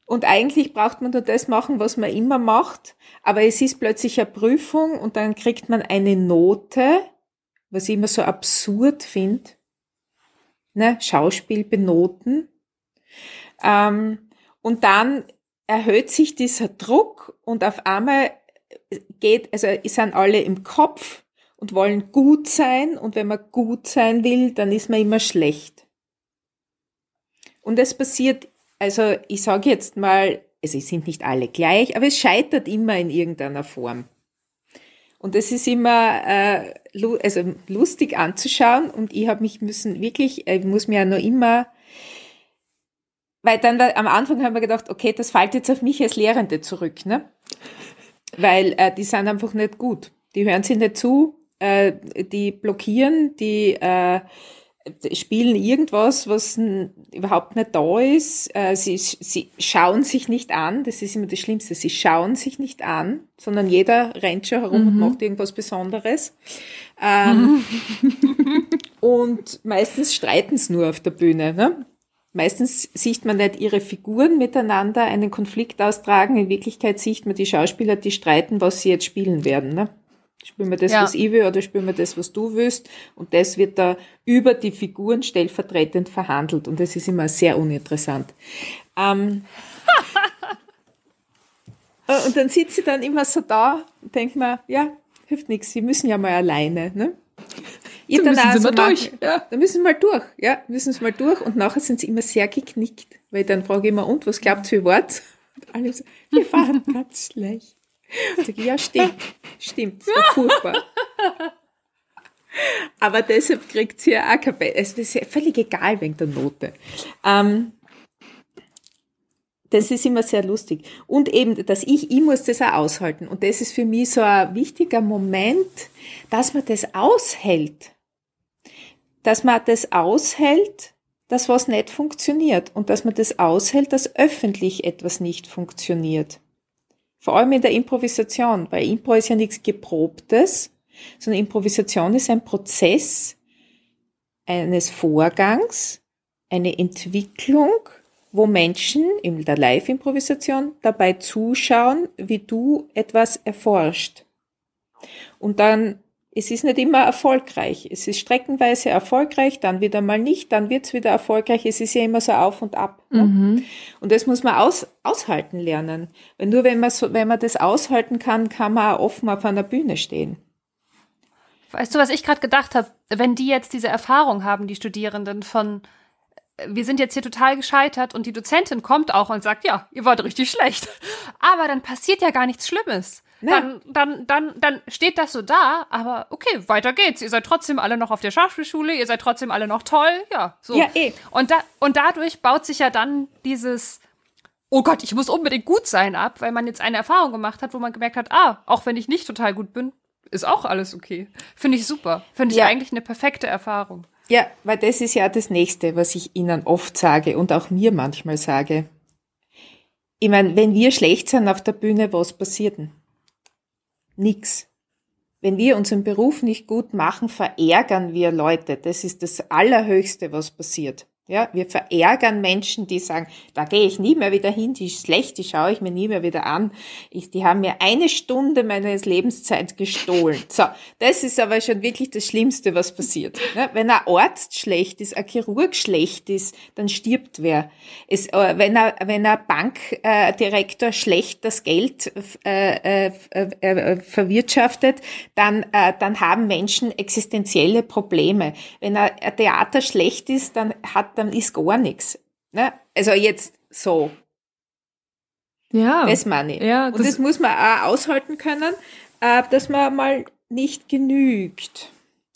und eigentlich braucht man nur das machen, was man immer macht, aber es ist plötzlich eine Prüfung und dann kriegt man eine Note, was ich immer so absurd finde. Ne, Schauspiel benoten. Ähm, und dann erhöht sich dieser Druck und auf einmal geht, also sind alle im Kopf und wollen gut sein und wenn man gut sein will, dann ist man immer schlecht. Und es passiert, also ich sage jetzt mal, also es sind nicht alle gleich, aber es scheitert immer in irgendeiner Form. Und es ist immer äh, also lustig anzuschauen und ich habe mich müssen wirklich, ich muss mir ja noch immer, weil dann war, am Anfang haben wir gedacht, okay, das fällt jetzt auf mich als Lehrende zurück, ne? Weil äh, die sind einfach nicht gut. Die hören sich nicht zu, äh, die blockieren, die äh, spielen irgendwas, was überhaupt nicht da ist. Äh, sie, sie schauen sich nicht an, das ist immer das Schlimmste. Sie schauen sich nicht an, sondern jeder rennt schon herum mhm. und macht irgendwas Besonderes. Ähm, und meistens streiten sie nur auf der Bühne. Ne? Meistens sieht man nicht ihre Figuren miteinander einen Konflikt austragen. In Wirklichkeit sieht man die Schauspieler, die streiten, was sie jetzt spielen werden. Ne? Spielen wir das, ja. was ich will, oder spielen wir das, was du willst? Und das wird da über die Figuren stellvertretend verhandelt. Und das ist immer sehr uninteressant. Ähm, äh, und dann sitzt sie dann immer so da und denkt mir, ja, hilft nichts, sie müssen ja mal alleine. Ne? Ich dann müssen sie so mal durch. Ja. Dann müssen sie mal durch. Ja, müssen sie mal durch. Und nachher sind sie immer sehr geknickt. Weil dann frage ich immer, und, was glaubt ihr für Wort? Und alle so, wir fahren ganz schlecht. Und ich, ja, stimmt, stimmt, das war furchtbar. Aber deshalb kriegt sie ja auch kein Be Es ist völlig egal wegen der Note. Ähm, das ist immer sehr lustig. Und eben, dass ich, ich muss das auch aushalten. Und das ist für mich so ein wichtiger Moment, dass man das aushält. Dass man das aushält, dass was nicht funktioniert. Und dass man das aushält, dass öffentlich etwas nicht funktioniert. Vor allem in der Improvisation, weil Impro ist ja nichts Geprobtes, sondern Improvisation ist ein Prozess eines Vorgangs, eine Entwicklung, wo Menschen in der Live-Improvisation dabei zuschauen, wie du etwas erforscht. Und dann es ist nicht immer erfolgreich. Es ist streckenweise erfolgreich, dann wieder mal nicht, dann wird es wieder erfolgreich. Es ist ja immer so auf und ab. Ne? Mhm. Und das muss man aus, aushalten lernen. Weil nur wenn man, so, wenn man das aushalten kann, kann man auch offen auf einer Bühne stehen. Weißt du, was ich gerade gedacht habe? Wenn die jetzt diese Erfahrung haben, die Studierenden von wir sind jetzt hier total gescheitert und die Dozentin kommt auch und sagt, ja, ihr wart richtig schlecht. Aber dann passiert ja gar nichts Schlimmes. Ja. Dann, dann, dann, dann steht das so da, aber okay, weiter geht's. Ihr seid trotzdem alle noch auf der Schauspielschule, ihr seid trotzdem alle noch toll, ja, so. Ja, eh. Und, da, und dadurch baut sich ja dann dieses, oh Gott, ich muss unbedingt gut sein ab, weil man jetzt eine Erfahrung gemacht hat, wo man gemerkt hat, ah, auch wenn ich nicht total gut bin, ist auch alles okay. Finde ich super. Finde ich ja. eigentlich eine perfekte Erfahrung. Ja, weil das ist ja das Nächste, was ich Ihnen oft sage und auch mir manchmal sage. Ich meine, wenn wir schlecht sind auf der Bühne, was passiert denn? Nix. Wenn wir unseren Beruf nicht gut machen, verärgern wir Leute. Das ist das Allerhöchste, was passiert. Ja, wir verärgern Menschen, die sagen, da gehe ich nie mehr wieder hin, die ist schlecht, die schaue ich mir nie mehr wieder an. Ich, die haben mir eine Stunde meines Lebenszeit gestohlen. So, das ist aber schon wirklich das Schlimmste, was passiert. Ne? Wenn ein Arzt schlecht ist, ein Chirurg schlecht ist, dann stirbt wer. Es, äh, wenn, ein, wenn ein Bankdirektor äh, schlecht das Geld äh, äh, äh, verwirtschaftet, dann, dann haben Menschen existenzielle Probleme. Wenn ein Theater schlecht ist, dann hat dann ist gar nichts. Ne? Also jetzt so. Ja. Das meine ich. Ja, das Und das muss man auch aushalten können, äh, dass man mal nicht genügt.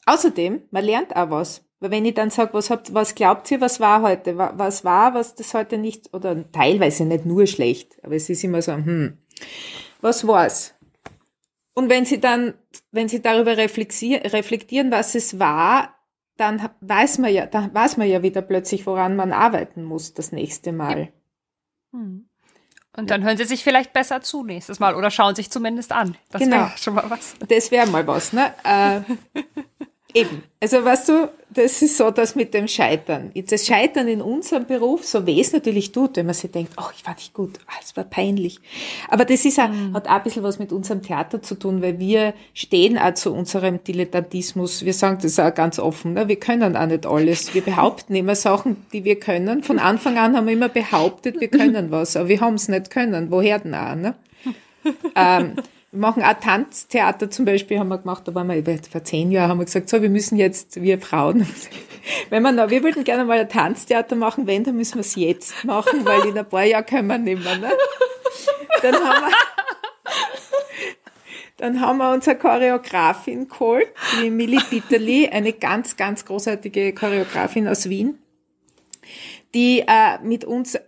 Außerdem, man lernt auch was. Weil wenn ich dann sage, was habt, was glaubt ihr, was war heute? Was war, was das heute nicht, oder teilweise nicht nur schlecht, aber es ist immer so, hm, was war's? Und wenn sie dann, wenn sie darüber reflektieren, was es war, dann weiß man ja, dann weiß man ja wieder plötzlich, woran man arbeiten muss das nächste Mal. Hm. Und dann hören sie sich vielleicht besser zu nächstes Mal oder schauen sich zumindest an. Das genau. wäre schon mal was. Das wäre mal was, ne? Äh, Eben. Also weißt du, das ist so das mit dem Scheitern. Das Scheitern in unserem Beruf, so weh es natürlich tut, wenn man sich denkt, oh, ich war nicht gut, oh, es war peinlich. Aber das ist auch, mhm. hat auch ein bisschen was mit unserem Theater zu tun, weil wir stehen auch zu unserem Dilettantismus. Wir sagen das auch ganz offen, ne? wir können auch nicht alles. Wir behaupten immer Sachen, die wir können. Von Anfang an haben wir immer behauptet, wir können was, aber wir haben es nicht können. Woher denn auch? Ne? ähm, wir machen auch Tanztheater zum Beispiel, haben wir gemacht, da waren wir vor zehn Jahren, haben wir gesagt, so, wir müssen jetzt, wir Frauen, wenn wir noch, wir würden gerne mal ein Tanztheater machen, wenn, dann müssen wir es jetzt machen, weil in ein paar Jahren können wir nicht mehr, ne? Dann haben wir, dann haben wir unsere Choreografin geholt, die Millie Bitterli, eine ganz, ganz großartige Choreografin aus Wien, die äh, mit uns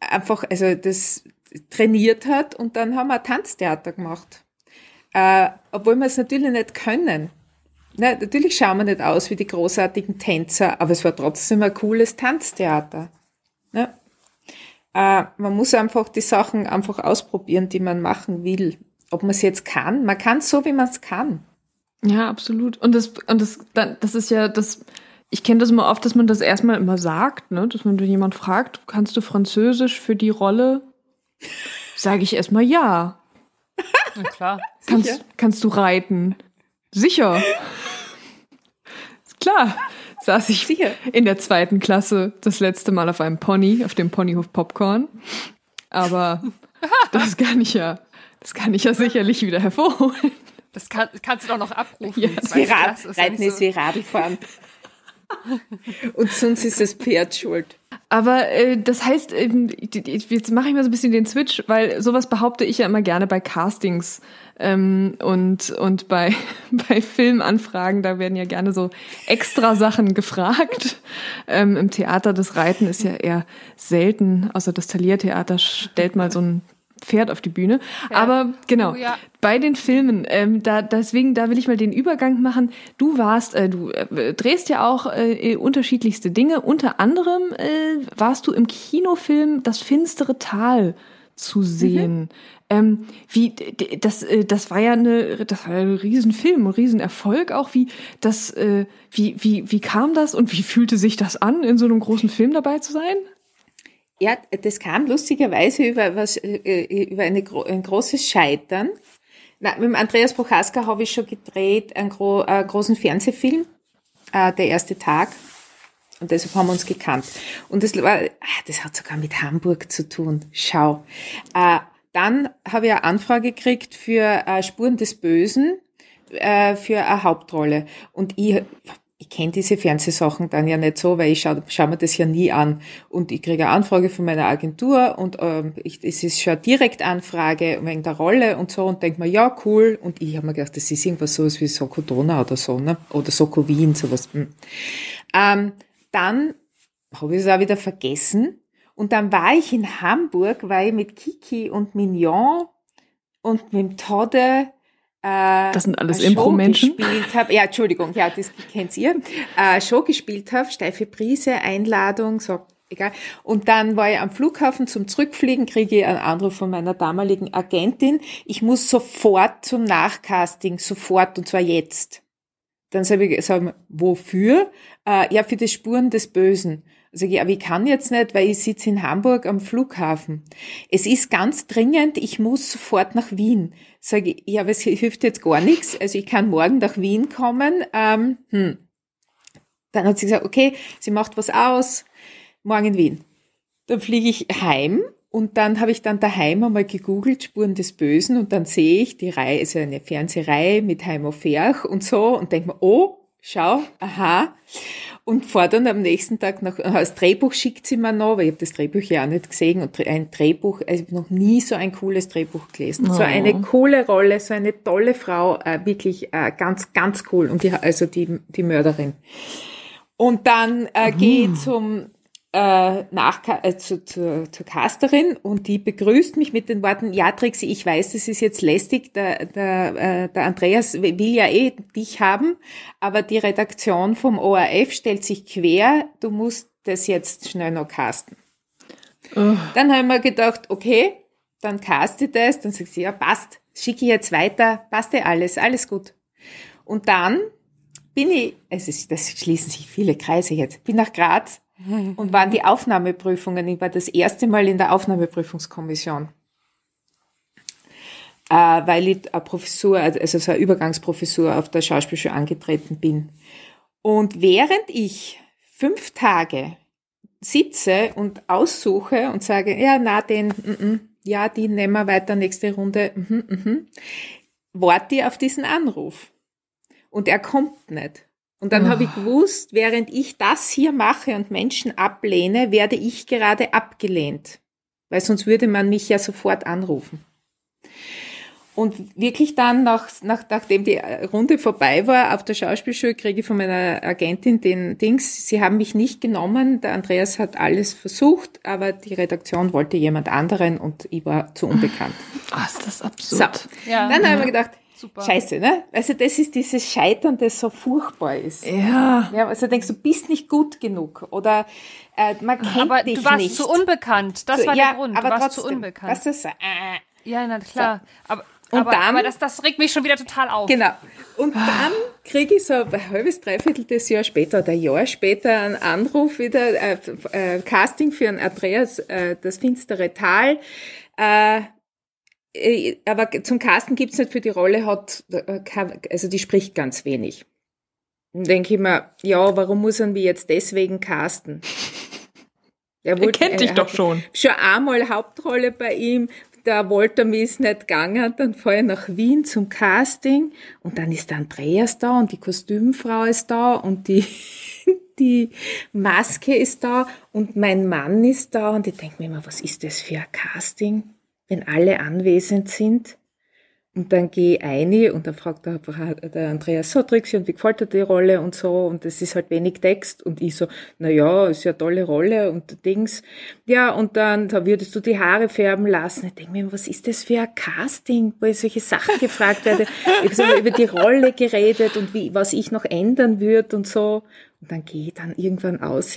einfach, also das trainiert hat und dann haben wir ein Tanztheater gemacht äh, obwohl wir es natürlich nicht können. Ne, natürlich schauen wir nicht aus wie die großartigen Tänzer, aber es war trotzdem ein cooles Tanztheater. Ne? Äh, man muss einfach die Sachen einfach ausprobieren, die man machen will. Ob man es jetzt kann, man kann es so, wie man es kann. Ja, absolut. Und das, und das, das ist ja das, ich kenne das immer oft, dass man das erstmal immer sagt, ne? dass man jemand fragt, kannst du Französisch für die Rolle? Sage ich erstmal ja. Na klar. Kannst, kannst du reiten? Sicher. klar. Saß ich Sicher. in der zweiten Klasse das letzte Mal auf einem Pony, auf dem Ponyhof Popcorn. Aber das kann ich ja, das kann ich ja sicherlich wieder hervorholen. Das kann, kannst du doch noch abrufen. Ja. Ist wie Rad, Reiten ist wie Radlfahren. Und sonst ist das Pferd schuld. Aber äh, das heißt, äh, jetzt mache ich mal so ein bisschen den Switch, weil sowas behaupte ich ja immer gerne bei Castings ähm, und, und bei, bei Filmanfragen, da werden ja gerne so extra Sachen gefragt. Ähm, Im Theater das Reiten ist ja eher selten, außer das Taliertheater stellt mal so ein Pferd auf die Bühne. Ja. Aber genau, oh, ja. bei den Filmen, ähm, da deswegen, da will ich mal den Übergang machen. Du warst, äh, du äh, drehst ja auch äh, unterschiedlichste Dinge. Unter anderem äh, warst du im Kinofilm Das finstere Tal zu sehen. Mhm. Ähm, wie das äh, das war ja eine das war ja ein Riesenfilm, ein Riesenerfolg auch. Wie das äh, wie wie wie kam das und wie fühlte sich das an, in so einem großen Film dabei zu sein? Ja, das kam lustigerweise über, was, äh, über eine, ein großes Scheitern. Na, mit Andreas Prochaska habe ich schon gedreht, einen, gro einen großen Fernsehfilm, äh, der erste Tag. Und deshalb haben wir uns gekannt. Und das war, ah, das hat sogar mit Hamburg zu tun. Schau. Äh, dann habe ich eine Anfrage gekriegt für äh, Spuren des Bösen, äh, für eine Hauptrolle. Und ich ich kenne diese Fernsehsachen dann ja nicht so, weil ich schaue schau mir das ja nie an. Und ich kriege eine Anfrage von meiner Agentur und ähm, ich, es ist schon eine Direktanfrage wegen der Rolle und so und denke mir, ja, cool. Und ich habe mir gedacht, das ist irgendwas sowas wie Soko Donau oder so, ne? Oder Soko Wien, sowas. Hm. Ähm, dann habe ich es auch wieder vergessen. Und dann war ich in Hamburg, weil ich mit Kiki und Mignon und mit dem Todde äh, das sind alles Impro-Menschen. Ja, Entschuldigung, ja, das kennt ihr. Äh, Show gespielt habe, steife Prise, Einladung, so, egal. Und dann war ich am Flughafen zum Zurückfliegen, kriege ich einen Anruf von meiner damaligen Agentin. Ich muss sofort zum Nachcasting, sofort, und zwar jetzt. Dann sage ich, sag, wofür? Äh, ja, für die Spuren des Bösen. Sag ich, aber ich kann jetzt nicht, weil ich sitze in Hamburg am Flughafen. Es ist ganz dringend, ich muss sofort nach Wien. Sag ich, ja, aber es hilft jetzt gar nichts. Also ich kann morgen nach Wien kommen. Ähm, hm. Dann hat sie gesagt, okay, sie macht was aus, morgen in Wien. Dann fliege ich heim und dann habe ich dann daheim einmal gegoogelt, Spuren des Bösen, und dann sehe ich die Reihe, also eine Fernsehreihe mit Heimo Ferch und so und denke mir, oh, schau, aha und fahre dann am nächsten Tag nach, das Drehbuch schickt sie mir noch, weil ich habe das Drehbuch ja auch nicht gesehen und ein Drehbuch, also ich habe noch nie so ein cooles Drehbuch gelesen. Oh. So eine coole Rolle, so eine tolle Frau, äh, wirklich äh, ganz, ganz cool und die, also die, die Mörderin. Und dann äh, mhm. gehe ich zum äh, nach, äh, zu, zu, zur Casterin und die begrüßt mich mit den Worten, ja Trixie, ich weiß, das ist jetzt lästig, der, der, äh, der Andreas will ja eh dich haben, aber die Redaktion vom ORF stellt sich quer, du musst das jetzt schnell noch casten. Oh. Dann haben wir gedacht, okay, dann caste das, dann sagt sie, ja passt, schicke ich jetzt weiter, passt ja alles, alles gut. Und dann bin ich, also das schließen sich viele Kreise jetzt, bin nach Graz und waren die Aufnahmeprüfungen. Ich war das erste Mal in der Aufnahmeprüfungskommission, äh, weil ich eine Professur, also so eine Übergangsprofessur auf der Schauspielschule angetreten bin. Und während ich fünf Tage sitze und aussuche und sage, ja, na, den, mm, mm, ja, die nehmen wir weiter, nächste Runde, mm, mm, warte ich auf diesen Anruf. Und er kommt nicht. Und dann oh. habe ich gewusst, während ich das hier mache und Menschen ablehne, werde ich gerade abgelehnt. Weil sonst würde man mich ja sofort anrufen. Und wirklich dann, nach, nach, nachdem die Runde vorbei war, auf der Schauspielschule, kriege ich von meiner Agentin den Dings, sie haben mich nicht genommen, der Andreas hat alles versucht, aber die Redaktion wollte jemand anderen und ich war zu unbekannt. Ah, ist das absurd. So. Ja. Dann ja. haben wir gedacht, Super. Scheiße, ne? Also das ist dieses Scheitern, das so furchtbar ist. Ja. ja also denkst du, bist nicht gut genug oder äh, man kennt aber dich nicht. Aber du warst nicht. zu unbekannt. Das so, war ja, der Grund. Du aber warst trotzdem, zu unbekannt. Was ist, äh, ja, na klar. So. Aber, und aber, dann, aber das, das regt mich schon wieder total auf. Genau. Und dann kriege ich so ein halbes, dreiviertel des Jahr später oder ein Jahr später einen Anruf wieder, äh, äh, Casting für einen Andreas, äh, das finstere Tal. Äh, aber zum Casten gibt's nicht für die Rolle, hat, äh, also die spricht ganz wenig. Dann denke ich mir, ja, warum muss man mich jetzt deswegen casten? Er, wollte, er kennt dich doch schon. Schon einmal Hauptrolle bei ihm, da wollte er mich nicht gegangen, dann fahre ich nach Wien zum Casting und dann ist der Andreas da und die Kostümfrau ist da und die, die Maske ist da und mein Mann ist da und ich denke mir immer, was ist das für ein Casting? Wenn alle anwesend sind. Und dann gehe ich ein und dann fragt der, der Andreas so, Trixie, und wie gefällt dir die Rolle und so, und es ist halt wenig Text, und ich so, na ja, ist ja eine tolle Rolle und Dings. Ja, und dann, da würdest du die Haare färben lassen. Ich denke mir, was ist das für ein Casting, wo ich solche Sachen gefragt werde. Ich habe über die Rolle geredet und wie, was ich noch ändern würde und so. Und dann gehe ich dann irgendwann aus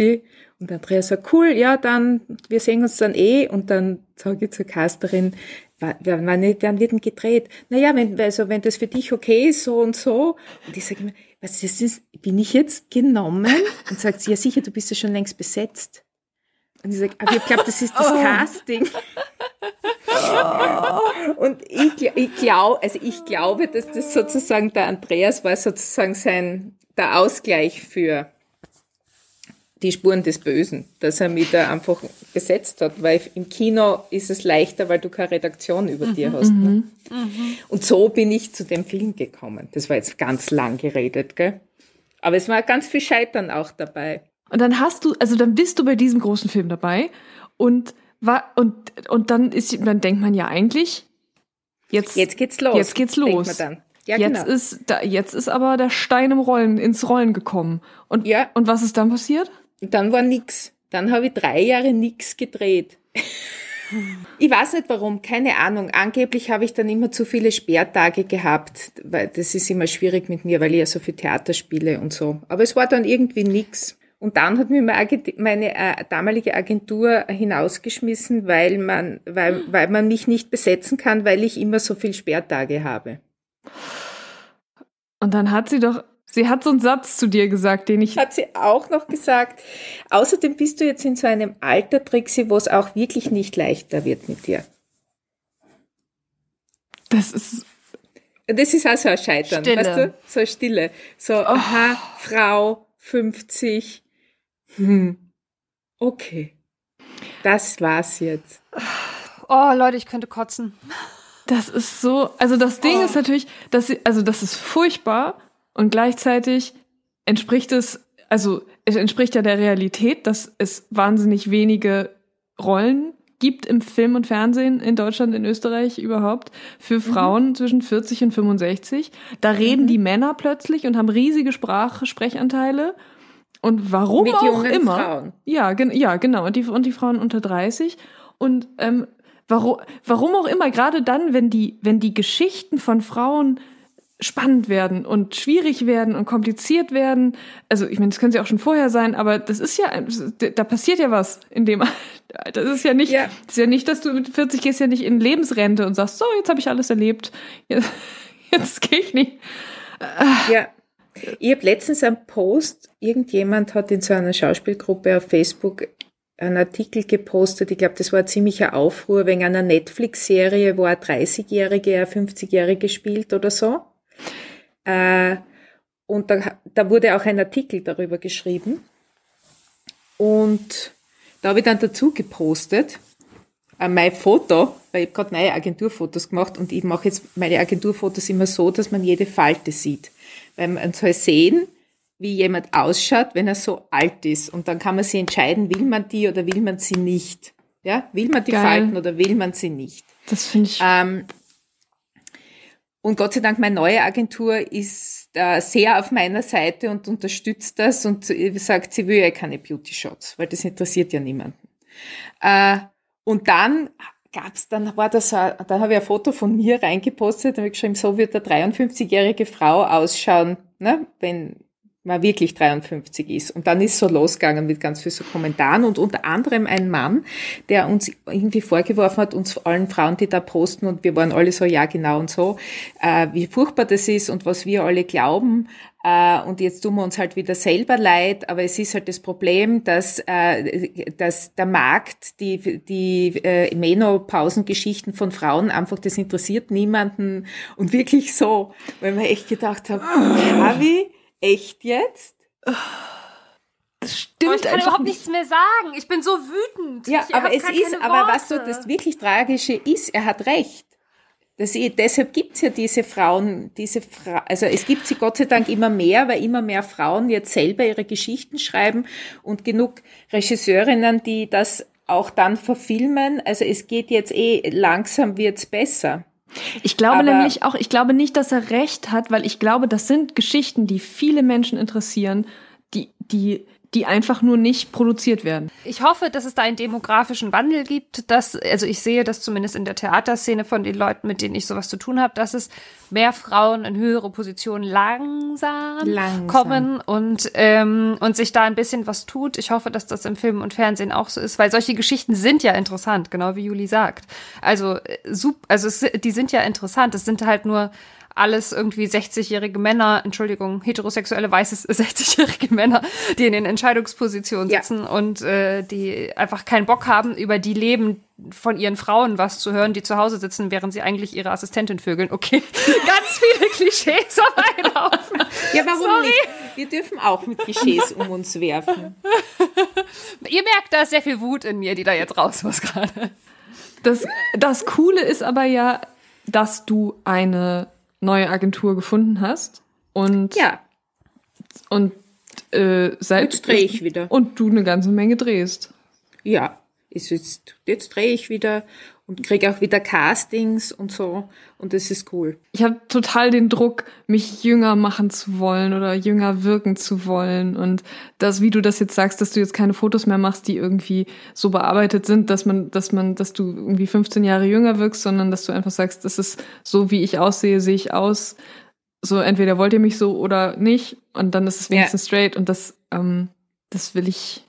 und Andrea sagt, cool, ja, dann, wir sehen uns dann eh. Und dann sage ich zur Casterin, wann wird denn gedreht? Naja, wenn, also, wenn das für dich okay ist, so und so. Und ich sage immer, was ist das? Bin ich jetzt genommen? Und sagt sie, ja sicher, du bist ja schon längst besetzt. Und ich sage, aber ich glaube, das ist das oh. Casting. Oh. Und ich, ich glaube, also ich glaube, dass das sozusagen der Andreas war sozusagen sein, der Ausgleich für die Spuren des Bösen, dass er mich da einfach besetzt hat, weil im Kino ist es leichter, weil du keine Redaktion über mhm. dir hast. Ne? Mhm. Und so bin ich zu dem Film gekommen. Das war jetzt ganz lang geredet, gell? Aber es war ganz viel Scheitern auch dabei. Und dann hast du, also dann bist du bei diesem großen Film dabei und war und und dann ist, dann denkt man ja eigentlich, jetzt jetzt geht's los. Jetzt geht's los. Ja, jetzt genau. ist da, jetzt ist aber der Stein im Rollen ins Rollen gekommen. Und ja. und was ist dann passiert? dann war nix. Dann habe ich drei Jahre nix gedreht. Ich weiß nicht warum, keine Ahnung. Angeblich habe ich dann immer zu viele Sperrtage gehabt, weil das ist immer schwierig mit mir, weil ich ja so viel Theater spiele und so. Aber es war dann irgendwie nix. Und dann hat mir meine äh, damalige Agentur hinausgeschmissen, weil man, weil, weil man mich nicht besetzen kann, weil ich immer so viel Sperrtage habe. Und dann hat sie doch Sie hat so einen Satz zu dir gesagt, den ich. Hat sie auch noch gesagt. Außerdem bist du jetzt in so einem Alter, Trixie, wo es auch wirklich nicht leichter wird mit dir. Das ist. Das ist auch so ein Scheitern, Stille. weißt du? So Stille. So, oh. aha, Frau, 50. Hm. Okay. Das war's jetzt. Oh, Leute, ich könnte kotzen. Das ist so, also das Ding oh. ist natürlich, dass sie, also das ist furchtbar und gleichzeitig entspricht es, also es entspricht ja der Realität, dass es wahnsinnig wenige Rollen gibt im Film und Fernsehen in Deutschland, in Österreich überhaupt für mhm. Frauen mhm. zwischen 40 und 65. Da reden mhm. die Männer plötzlich und haben riesige Sprach Sprechanteile. Und warum Mit auch immer. Frauen. Ja, gen ja, genau. Und die, und die Frauen unter 30. Und ähm, warum, warum auch immer, gerade dann, wenn die, wenn die Geschichten von Frauen spannend werden und schwierig werden und kompliziert werden. Also ich meine, das können sie auch schon vorher sein, aber das ist ja, da passiert ja was in dem Das ist ja nicht, ja. das ist ja nicht, dass du mit 40 gehst ja nicht in Lebensrente und sagst, so, jetzt habe ich alles erlebt, jetzt, jetzt gehe ich nicht. Ja. Ich habe letztens einen Post, irgendjemand hat in so einer Schauspielgruppe auf Facebook einen Artikel gepostet. Ich glaube, das war ein ziemlicher Aufruhr wegen einer Netflix-Serie, wo ein 30-Jährige, ein 50-Jährige spielt oder so. Äh, und da, da wurde auch ein Artikel darüber geschrieben. Und da habe ich dann dazu gepostet, äh, mein Foto, weil ich habe gerade neue Agenturfotos gemacht und ich mache jetzt meine Agenturfotos immer so, dass man jede Falte sieht. Weil man soll sehen, wie jemand ausschaut, wenn er so alt ist. Und dann kann man sich entscheiden, will man die oder will man sie nicht. Ja, will man die Geil. Falten oder will man sie nicht? Das finde ich. Ähm, und Gott sei Dank, meine neue Agentur ist äh, sehr auf meiner Seite und unterstützt das und sagt, sie will ja keine Beauty Shots, weil das interessiert ja niemanden. Äh, und dann gab's, dann war das, dann habe ich ein Foto von mir reingepostet, habe ich geschrieben, so wird eine 53-jährige Frau ausschauen, ne, wenn man wirklich 53 ist. Und dann ist so losgegangen mit ganz viel so Kommentaren und unter anderem ein Mann, der uns irgendwie vorgeworfen hat, uns allen Frauen, die da posten und wir waren alle so, ja genau und so, äh, wie furchtbar das ist und was wir alle glauben. Äh, und jetzt tun wir uns halt wieder selber leid, aber es ist halt das Problem, dass, äh, dass der Markt, die, die äh, Menopausengeschichten von Frauen einfach, das interessiert niemanden und wirklich so, weil man echt gedacht hat, Javi, Echt jetzt? Das stimmt. Oh, ich kann überhaupt nicht. nichts mehr sagen. Ich bin so wütend. Ja, ich aber es ist, aber was so das wirklich Tragische ist, er hat recht. Das, deshalb gibt's ja diese Frauen, diese Fra also es gibt sie Gott sei Dank immer mehr, weil immer mehr Frauen jetzt selber ihre Geschichten schreiben und genug Regisseurinnen, die das auch dann verfilmen. Also es geht jetzt eh, langsam wird's besser. Ich glaube Aber nämlich auch, ich glaube nicht, dass er recht hat, weil ich glaube, das sind Geschichten, die viele Menschen interessieren, die, die die einfach nur nicht produziert werden. Ich hoffe, dass es da einen demografischen Wandel gibt, dass, also ich sehe das zumindest in der Theaterszene von den Leuten, mit denen ich sowas zu tun habe, dass es mehr Frauen in höhere Positionen langsam, langsam. kommen und, ähm, und sich da ein bisschen was tut. Ich hoffe, dass das im Film und Fernsehen auch so ist, weil solche Geschichten sind ja interessant, genau wie Juli sagt. Also, äh, also es, die sind ja interessant. Es sind halt nur alles irgendwie 60-jährige Männer, Entschuldigung, heterosexuelle weiße 60-jährige Männer, die in den Entscheidungspositionen sitzen ja. und äh, die einfach keinen Bock haben, über die Leben von ihren Frauen was zu hören, die zu Hause sitzen, während sie eigentlich ihre Assistentin vögeln. Okay, ganz viele Klischees auf einen Haufen. Ja, warum Sorry. nicht? Wir dürfen auch mit Klischees um uns werfen. Ihr merkt, da ist sehr viel Wut in mir, die da jetzt raus muss gerade. Das, das Coole ist aber ja, dass du eine neue Agentur gefunden hast und ja und äh, seit jetzt drehe ich wieder und du eine ganze Menge drehst. Ja, ist jetzt jetzt drehe ich wieder und kriege auch wieder Castings und so und das ist cool. Ich habe total den Druck, mich jünger machen zu wollen oder jünger wirken zu wollen und das, wie du das jetzt sagst, dass du jetzt keine Fotos mehr machst, die irgendwie so bearbeitet sind, dass man, dass man, dass du irgendwie 15 Jahre jünger wirkst, sondern dass du einfach sagst, das ist so, wie ich aussehe, sehe ich aus. So entweder wollt ihr mich so oder nicht und dann ist es wenigstens ja. straight und das, ähm, das will ich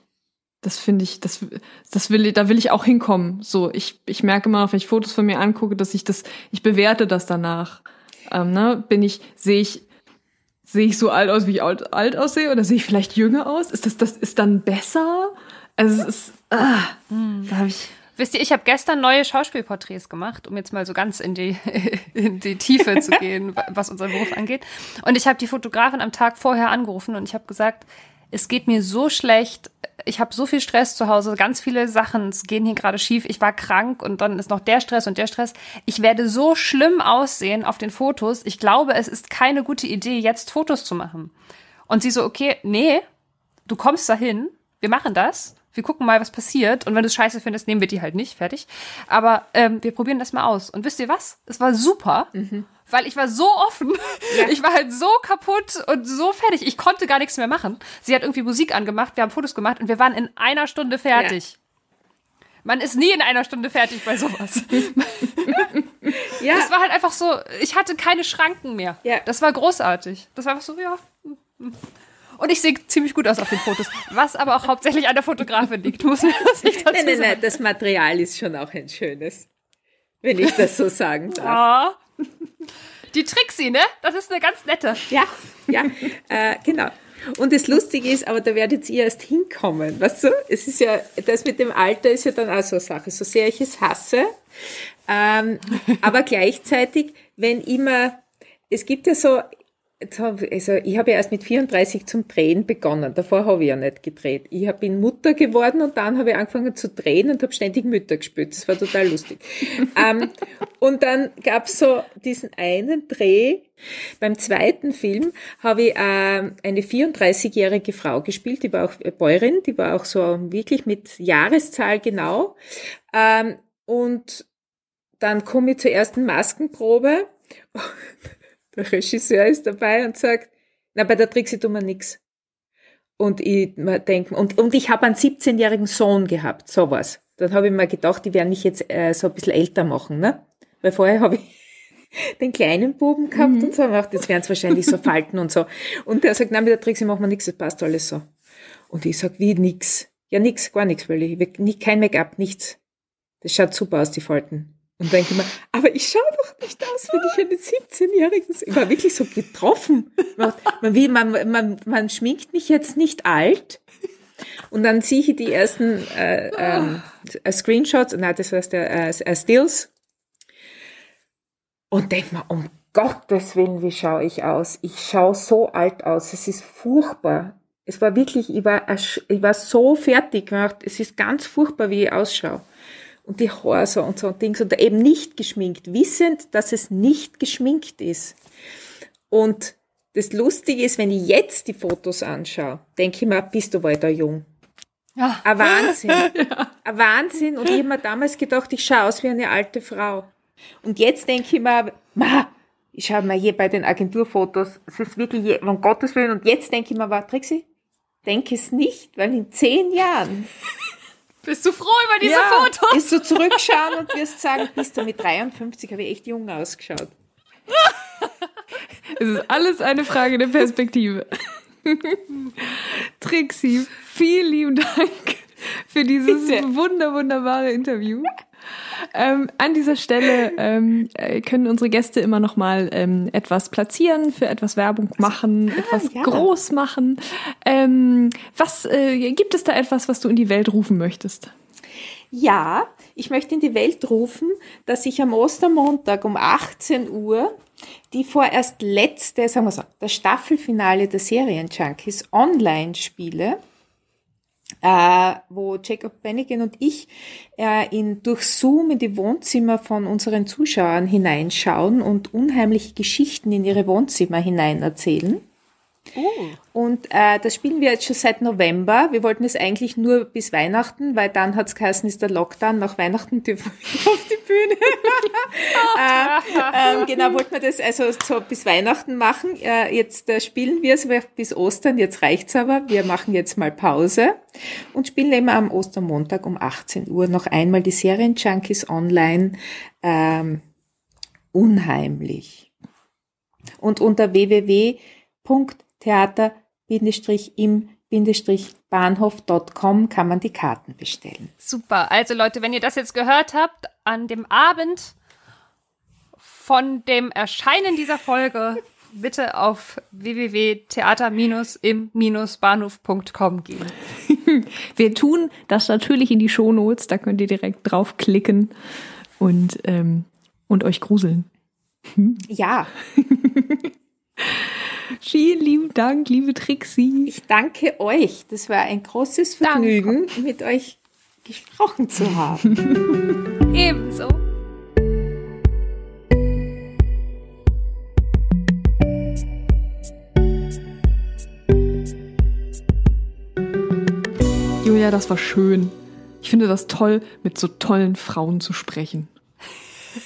das finde ich, das, das will, da will ich auch hinkommen. So, ich, ich merke immer, wenn ich Fotos von mir angucke, dass ich das, ich bewerte das danach. Ähm, ne? Bin ich, sehe ich, sehe ich so alt aus, wie ich alt, alt aussehe, oder sehe ich vielleicht jünger aus? Ist das, das ist dann besser? Also es ist, ah, hm. da habe ich. Wisst ihr, ich habe gestern neue Schauspielporträts gemacht, um jetzt mal so ganz in die, in die Tiefe zu gehen, was unseren Beruf angeht. Und ich habe die Fotografin am Tag vorher angerufen und ich habe gesagt, es geht mir so schlecht, ich habe so viel Stress zu Hause, ganz viele Sachen gehen hier gerade schief, ich war krank und dann ist noch der Stress und der Stress. Ich werde so schlimm aussehen auf den Fotos. Ich glaube, es ist keine gute Idee, jetzt Fotos zu machen. Und sie so, okay, nee, du kommst dahin, wir machen das, wir gucken mal, was passiert. Und wenn du es scheiße findest, nehmen wir die halt nicht, fertig. Aber ähm, wir probieren das mal aus. Und wisst ihr was? Es war super. Mhm weil ich war so offen. Ja. Ich war halt so kaputt und so fertig. Ich konnte gar nichts mehr machen. Sie hat irgendwie Musik angemacht, wir haben Fotos gemacht und wir waren in einer Stunde fertig. Ja. Man ist nie in einer Stunde fertig bei sowas. ja. Das war halt einfach so, ich hatte keine Schranken mehr. Ja. Das war großartig. Das war einfach so, ja. Und ich sehe ziemlich gut aus auf den Fotos. Was aber auch hauptsächlich an der Fotografin liegt, muss man das nicht dazu nein, nein, nein, das Material ist schon auch ein schönes. Wenn ich das so sagen darf. Die Trixie, ne? Das ist eine ganz nette. Ja, ja, äh, genau. Und das Lustige ist, aber da werdet ihr erst hinkommen, weißt du? Es ist ja, das mit dem Alter ist ja dann auch so eine Sache, so sehr ich es hasse. Ähm, aber gleichzeitig, wenn immer, es gibt ja so, also ich habe ja erst mit 34 zum Drehen begonnen. Davor habe ich ja nicht gedreht. Ich bin Mutter geworden und dann habe ich angefangen zu drehen und habe ständig Mütter gespielt. Das war total lustig. ähm, und dann gab es so diesen einen Dreh. Beim zweiten Film habe ich äh, eine 34-jährige Frau gespielt, die war auch Bäuerin, die war auch so wirklich mit Jahreszahl genau. Ähm, und dann komme ich zur ersten Maskenprobe. Der Regisseur ist dabei und sagt, na, bei der Trixie tun wir nix. Und ich denke, und, und ich habe einen 17-jährigen Sohn gehabt, sowas. Dann habe ich mir gedacht, die werden mich jetzt äh, so ein bisschen älter machen, ne? Weil vorher habe ich den kleinen Buben gehabt mhm. und so, und gedacht, jetzt werden es wahrscheinlich so Falten und so. Und der sagt, nein, mit der Trixie machen wir nichts, das passt alles so. Und ich sag, wie nix? Ja, nix, gar nichts, weil ich kein Make-up, nichts. Das schaut super aus, die Falten. Und denke mir, aber ich schaue doch nicht aus wie ich eine 17-Jährige. Ich war wirklich so getroffen. Man, man, man, man schminkt mich jetzt nicht alt. Und dann sehe ich die ersten äh, ähm, äh, Screenshots, nein, das heißt äh, äh, Stills. Und denke mir, um Gottes Willen, wie schaue ich aus? Ich schaue so alt aus. Es ist furchtbar. Es war wirklich, ich war, ich war so fertig. Es ist ganz furchtbar, wie ich ausschaue und die Haare so und so und Dings und eben nicht geschminkt, wissend, dass es nicht geschminkt ist. Und das Lustige ist, wenn ich jetzt die Fotos anschaue, denke ich mir, bist du weiter jung. Ja. Ein Wahnsinn. ja. Ein Wahnsinn. Und ich habe mir damals gedacht, ich schaue aus wie eine alte Frau. Und jetzt denke ich mir, ma, ich schaue mir hier bei den Agenturfotos, es ist wirklich, um Gottes Willen, und jetzt denke ich mir, war Trixie, denke es nicht, weil in zehn Jahren bist du froh über diese ja, Fotos? Wirst du zurückschauen und wirst sagen, bist du mit 53, habe ich echt jung ausgeschaut. es ist alles eine Frage der Perspektive. Trixie, vielen lieben Dank für dieses Bitte. wunder, wunderbare Interview. Ähm, an dieser Stelle ähm, äh, können unsere Gäste immer noch mal ähm, etwas platzieren, für etwas Werbung machen, ah, etwas ja. groß machen. Ähm, was äh, gibt es da etwas, was du in die Welt rufen möchtest? Ja, ich möchte in die Welt rufen, dass ich am Ostermontag um 18 Uhr die vorerst letzte, sagen wir so, das Staffelfinale der Serienjunkies online spiele äh, wo Jacob Bennigan und ich äh, in, durch Zoom in die Wohnzimmer von unseren Zuschauern hineinschauen und unheimliche Geschichten in ihre Wohnzimmer hinein erzählen. Oh. Und äh, das spielen wir jetzt schon seit November. Wir wollten es eigentlich nur bis Weihnachten, weil dann hat es geheißen, ist der Lockdown. Nach Weihnachten dürfen wir auf die Bühne. äh, äh, genau, wollten wir das also so bis Weihnachten machen. Äh, jetzt äh, spielen wir es bis Ostern. Jetzt reicht's aber. Wir machen jetzt mal Pause und spielen immer am Ostermontag um 18 Uhr noch einmal die Serien Junkies online. Ähm, unheimlich. Und unter www theater-im-bahnhof.com kann man die Karten bestellen. Super. Also Leute, wenn ihr das jetzt gehört habt, an dem Abend von dem Erscheinen dieser Folge bitte auf www.theater-im-bahnhof.com gehen. Wir tun das natürlich in die Shownotes, da könnt ihr direkt draufklicken und, ähm, und euch gruseln. Ja. Vielen lieben Dank, liebe Trixie. Ich danke euch. Das war ein großes Vergnügen, danke. mit euch gesprochen zu haben. Ebenso. Julia, das war schön. Ich finde das toll, mit so tollen Frauen zu sprechen.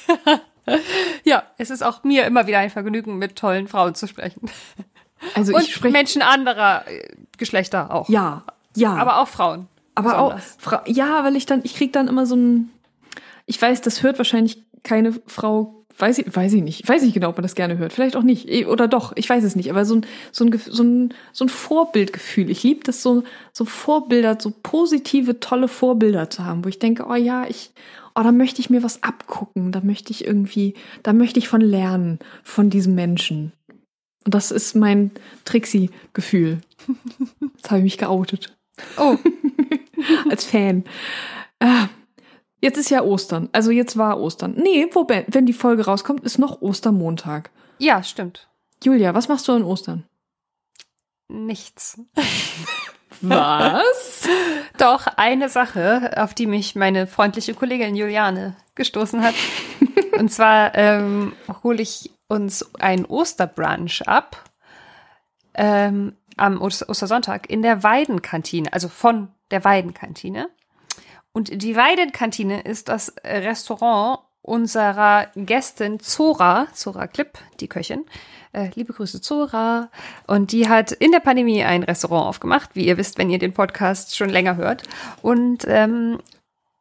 ja, es ist auch mir immer wieder ein Vergnügen, mit tollen Frauen zu sprechen. Also Und ich spreche Menschen anderer äh, Geschlechter auch. Ja, ja. Aber auch Frauen. Aber besonders. auch Fra ja, weil ich dann ich krieg dann immer so ein ich weiß, das hört wahrscheinlich keine Frau weiß ich, weiß ich nicht. Weiß ich genau, ob man das gerne hört. Vielleicht auch nicht. Eh, oder doch, ich weiß es nicht. Aber so ein, so ein, so ein, so ein Vorbildgefühl. Ich liebe das so, so Vorbilder, so positive, tolle Vorbilder zu haben, wo ich denke, oh ja, ich, oh, da möchte ich mir was abgucken, da möchte ich irgendwie, da möchte ich von lernen, von diesem Menschen. Und das ist mein Trixie-Gefühl. Jetzt habe ich mich geoutet. Oh. Als Fan. Ah, jetzt ist ja Ostern. Also jetzt war Ostern. Nee, wo, wenn die Folge rauskommt, ist noch Ostermontag. Ja, stimmt. Julia, was machst du an Ostern? Nichts. Was? Doch, eine Sache, auf die mich meine freundliche Kollegin Juliane gestoßen hat. Und zwar ähm, hole ich uns ein Osterbrunch ab ähm, am Ostersonntag in der Weidenkantine, also von der Weidenkantine. Und die Weidenkantine ist das Restaurant unserer Gästin Zora, Zora Klipp, die Köchin. Äh, liebe Grüße Zora. Und die hat in der Pandemie ein Restaurant aufgemacht, wie ihr wisst, wenn ihr den Podcast schon länger hört. Und ähm,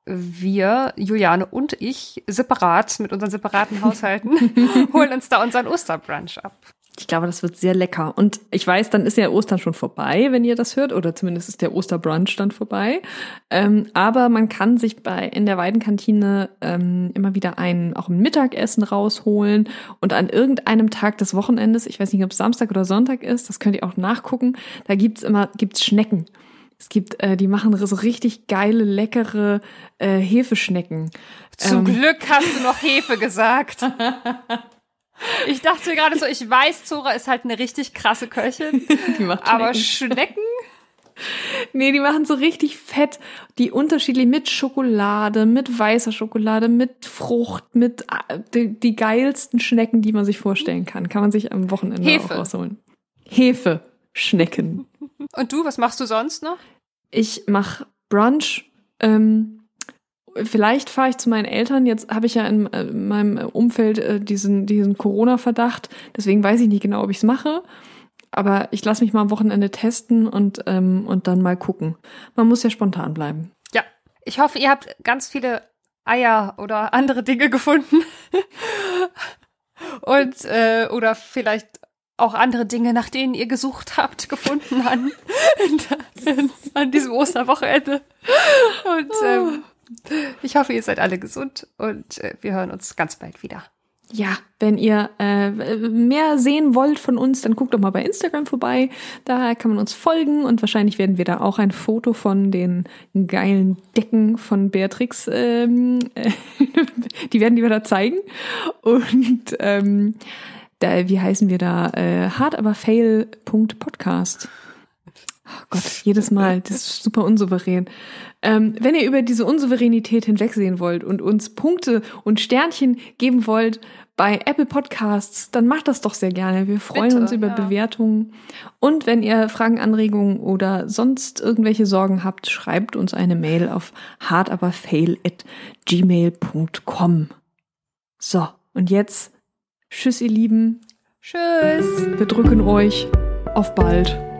wir, Juliane und ich, separat mit unseren separaten Haushalten, holen uns da unseren Osterbrunch ab. Ich glaube, das wird sehr lecker. Und ich weiß, dann ist ja Ostern schon vorbei, wenn ihr das hört, oder zumindest ist der Osterbrunch dann vorbei. Ähm, aber man kann sich bei in der Weidenkantine ähm, immer wieder ein auch ein Mittagessen rausholen und an irgendeinem Tag des Wochenendes, ich weiß nicht, ob es Samstag oder Sonntag ist, das könnt ihr auch nachgucken. Da gibt's immer gibt's Schnecken. Es gibt, äh, die machen so richtig geile, leckere äh, Hefeschnecken. Zum ähm. Glück hast du noch Hefe gesagt. Ich dachte gerade so, ich weiß, Zora ist halt eine richtig krasse Köchin. Die macht Schnecken. Aber Schnecken? Nee, die machen so richtig fett, die unterschiedlich mit Schokolade, mit weißer Schokolade, mit Frucht, mit äh, die, die geilsten Schnecken, die man sich vorstellen kann. Kann man sich am Wochenende Hefe. auch rausholen. Hefe, Schnecken. Und du, was machst du sonst noch? Ich mach Brunch. Ähm, vielleicht fahre ich zu meinen Eltern. Jetzt habe ich ja in, äh, in meinem Umfeld äh, diesen, diesen Corona-Verdacht. Deswegen weiß ich nicht genau, ob ich es mache. Aber ich lasse mich mal am Wochenende testen und, ähm, und dann mal gucken. Man muss ja spontan bleiben. Ja, ich hoffe, ihr habt ganz viele Eier oder andere Dinge gefunden. und äh, oder vielleicht auch andere Dinge, nach denen ihr gesucht habt, gefunden an, an diesem Osterwochenende. Und ähm, ich hoffe, ihr seid alle gesund und äh, wir hören uns ganz bald wieder. Ja, wenn ihr äh, mehr sehen wollt von uns, dann guckt doch mal bei Instagram vorbei. Da kann man uns folgen und wahrscheinlich werden wir da auch ein Foto von den geilen Decken von Beatrix, ähm, äh, die werden die wir da zeigen. Und ähm, da, wie heißen wir da? Äh, hardaberfail.podcast. Oh Gott, jedes Mal, das ist super unsouverän. Ähm, wenn ihr über diese Unsouveränität hinwegsehen wollt und uns Punkte und Sternchen geben wollt bei Apple Podcasts, dann macht das doch sehr gerne. Wir freuen Bitte, uns über ja. Bewertungen. Und wenn ihr Fragen, Anregungen oder sonst irgendwelche Sorgen habt, schreibt uns eine Mail auf hardaberfail@gmail.com. So, und jetzt tschüss ihr Lieben. Tschüss. Wir drücken euch. Auf bald.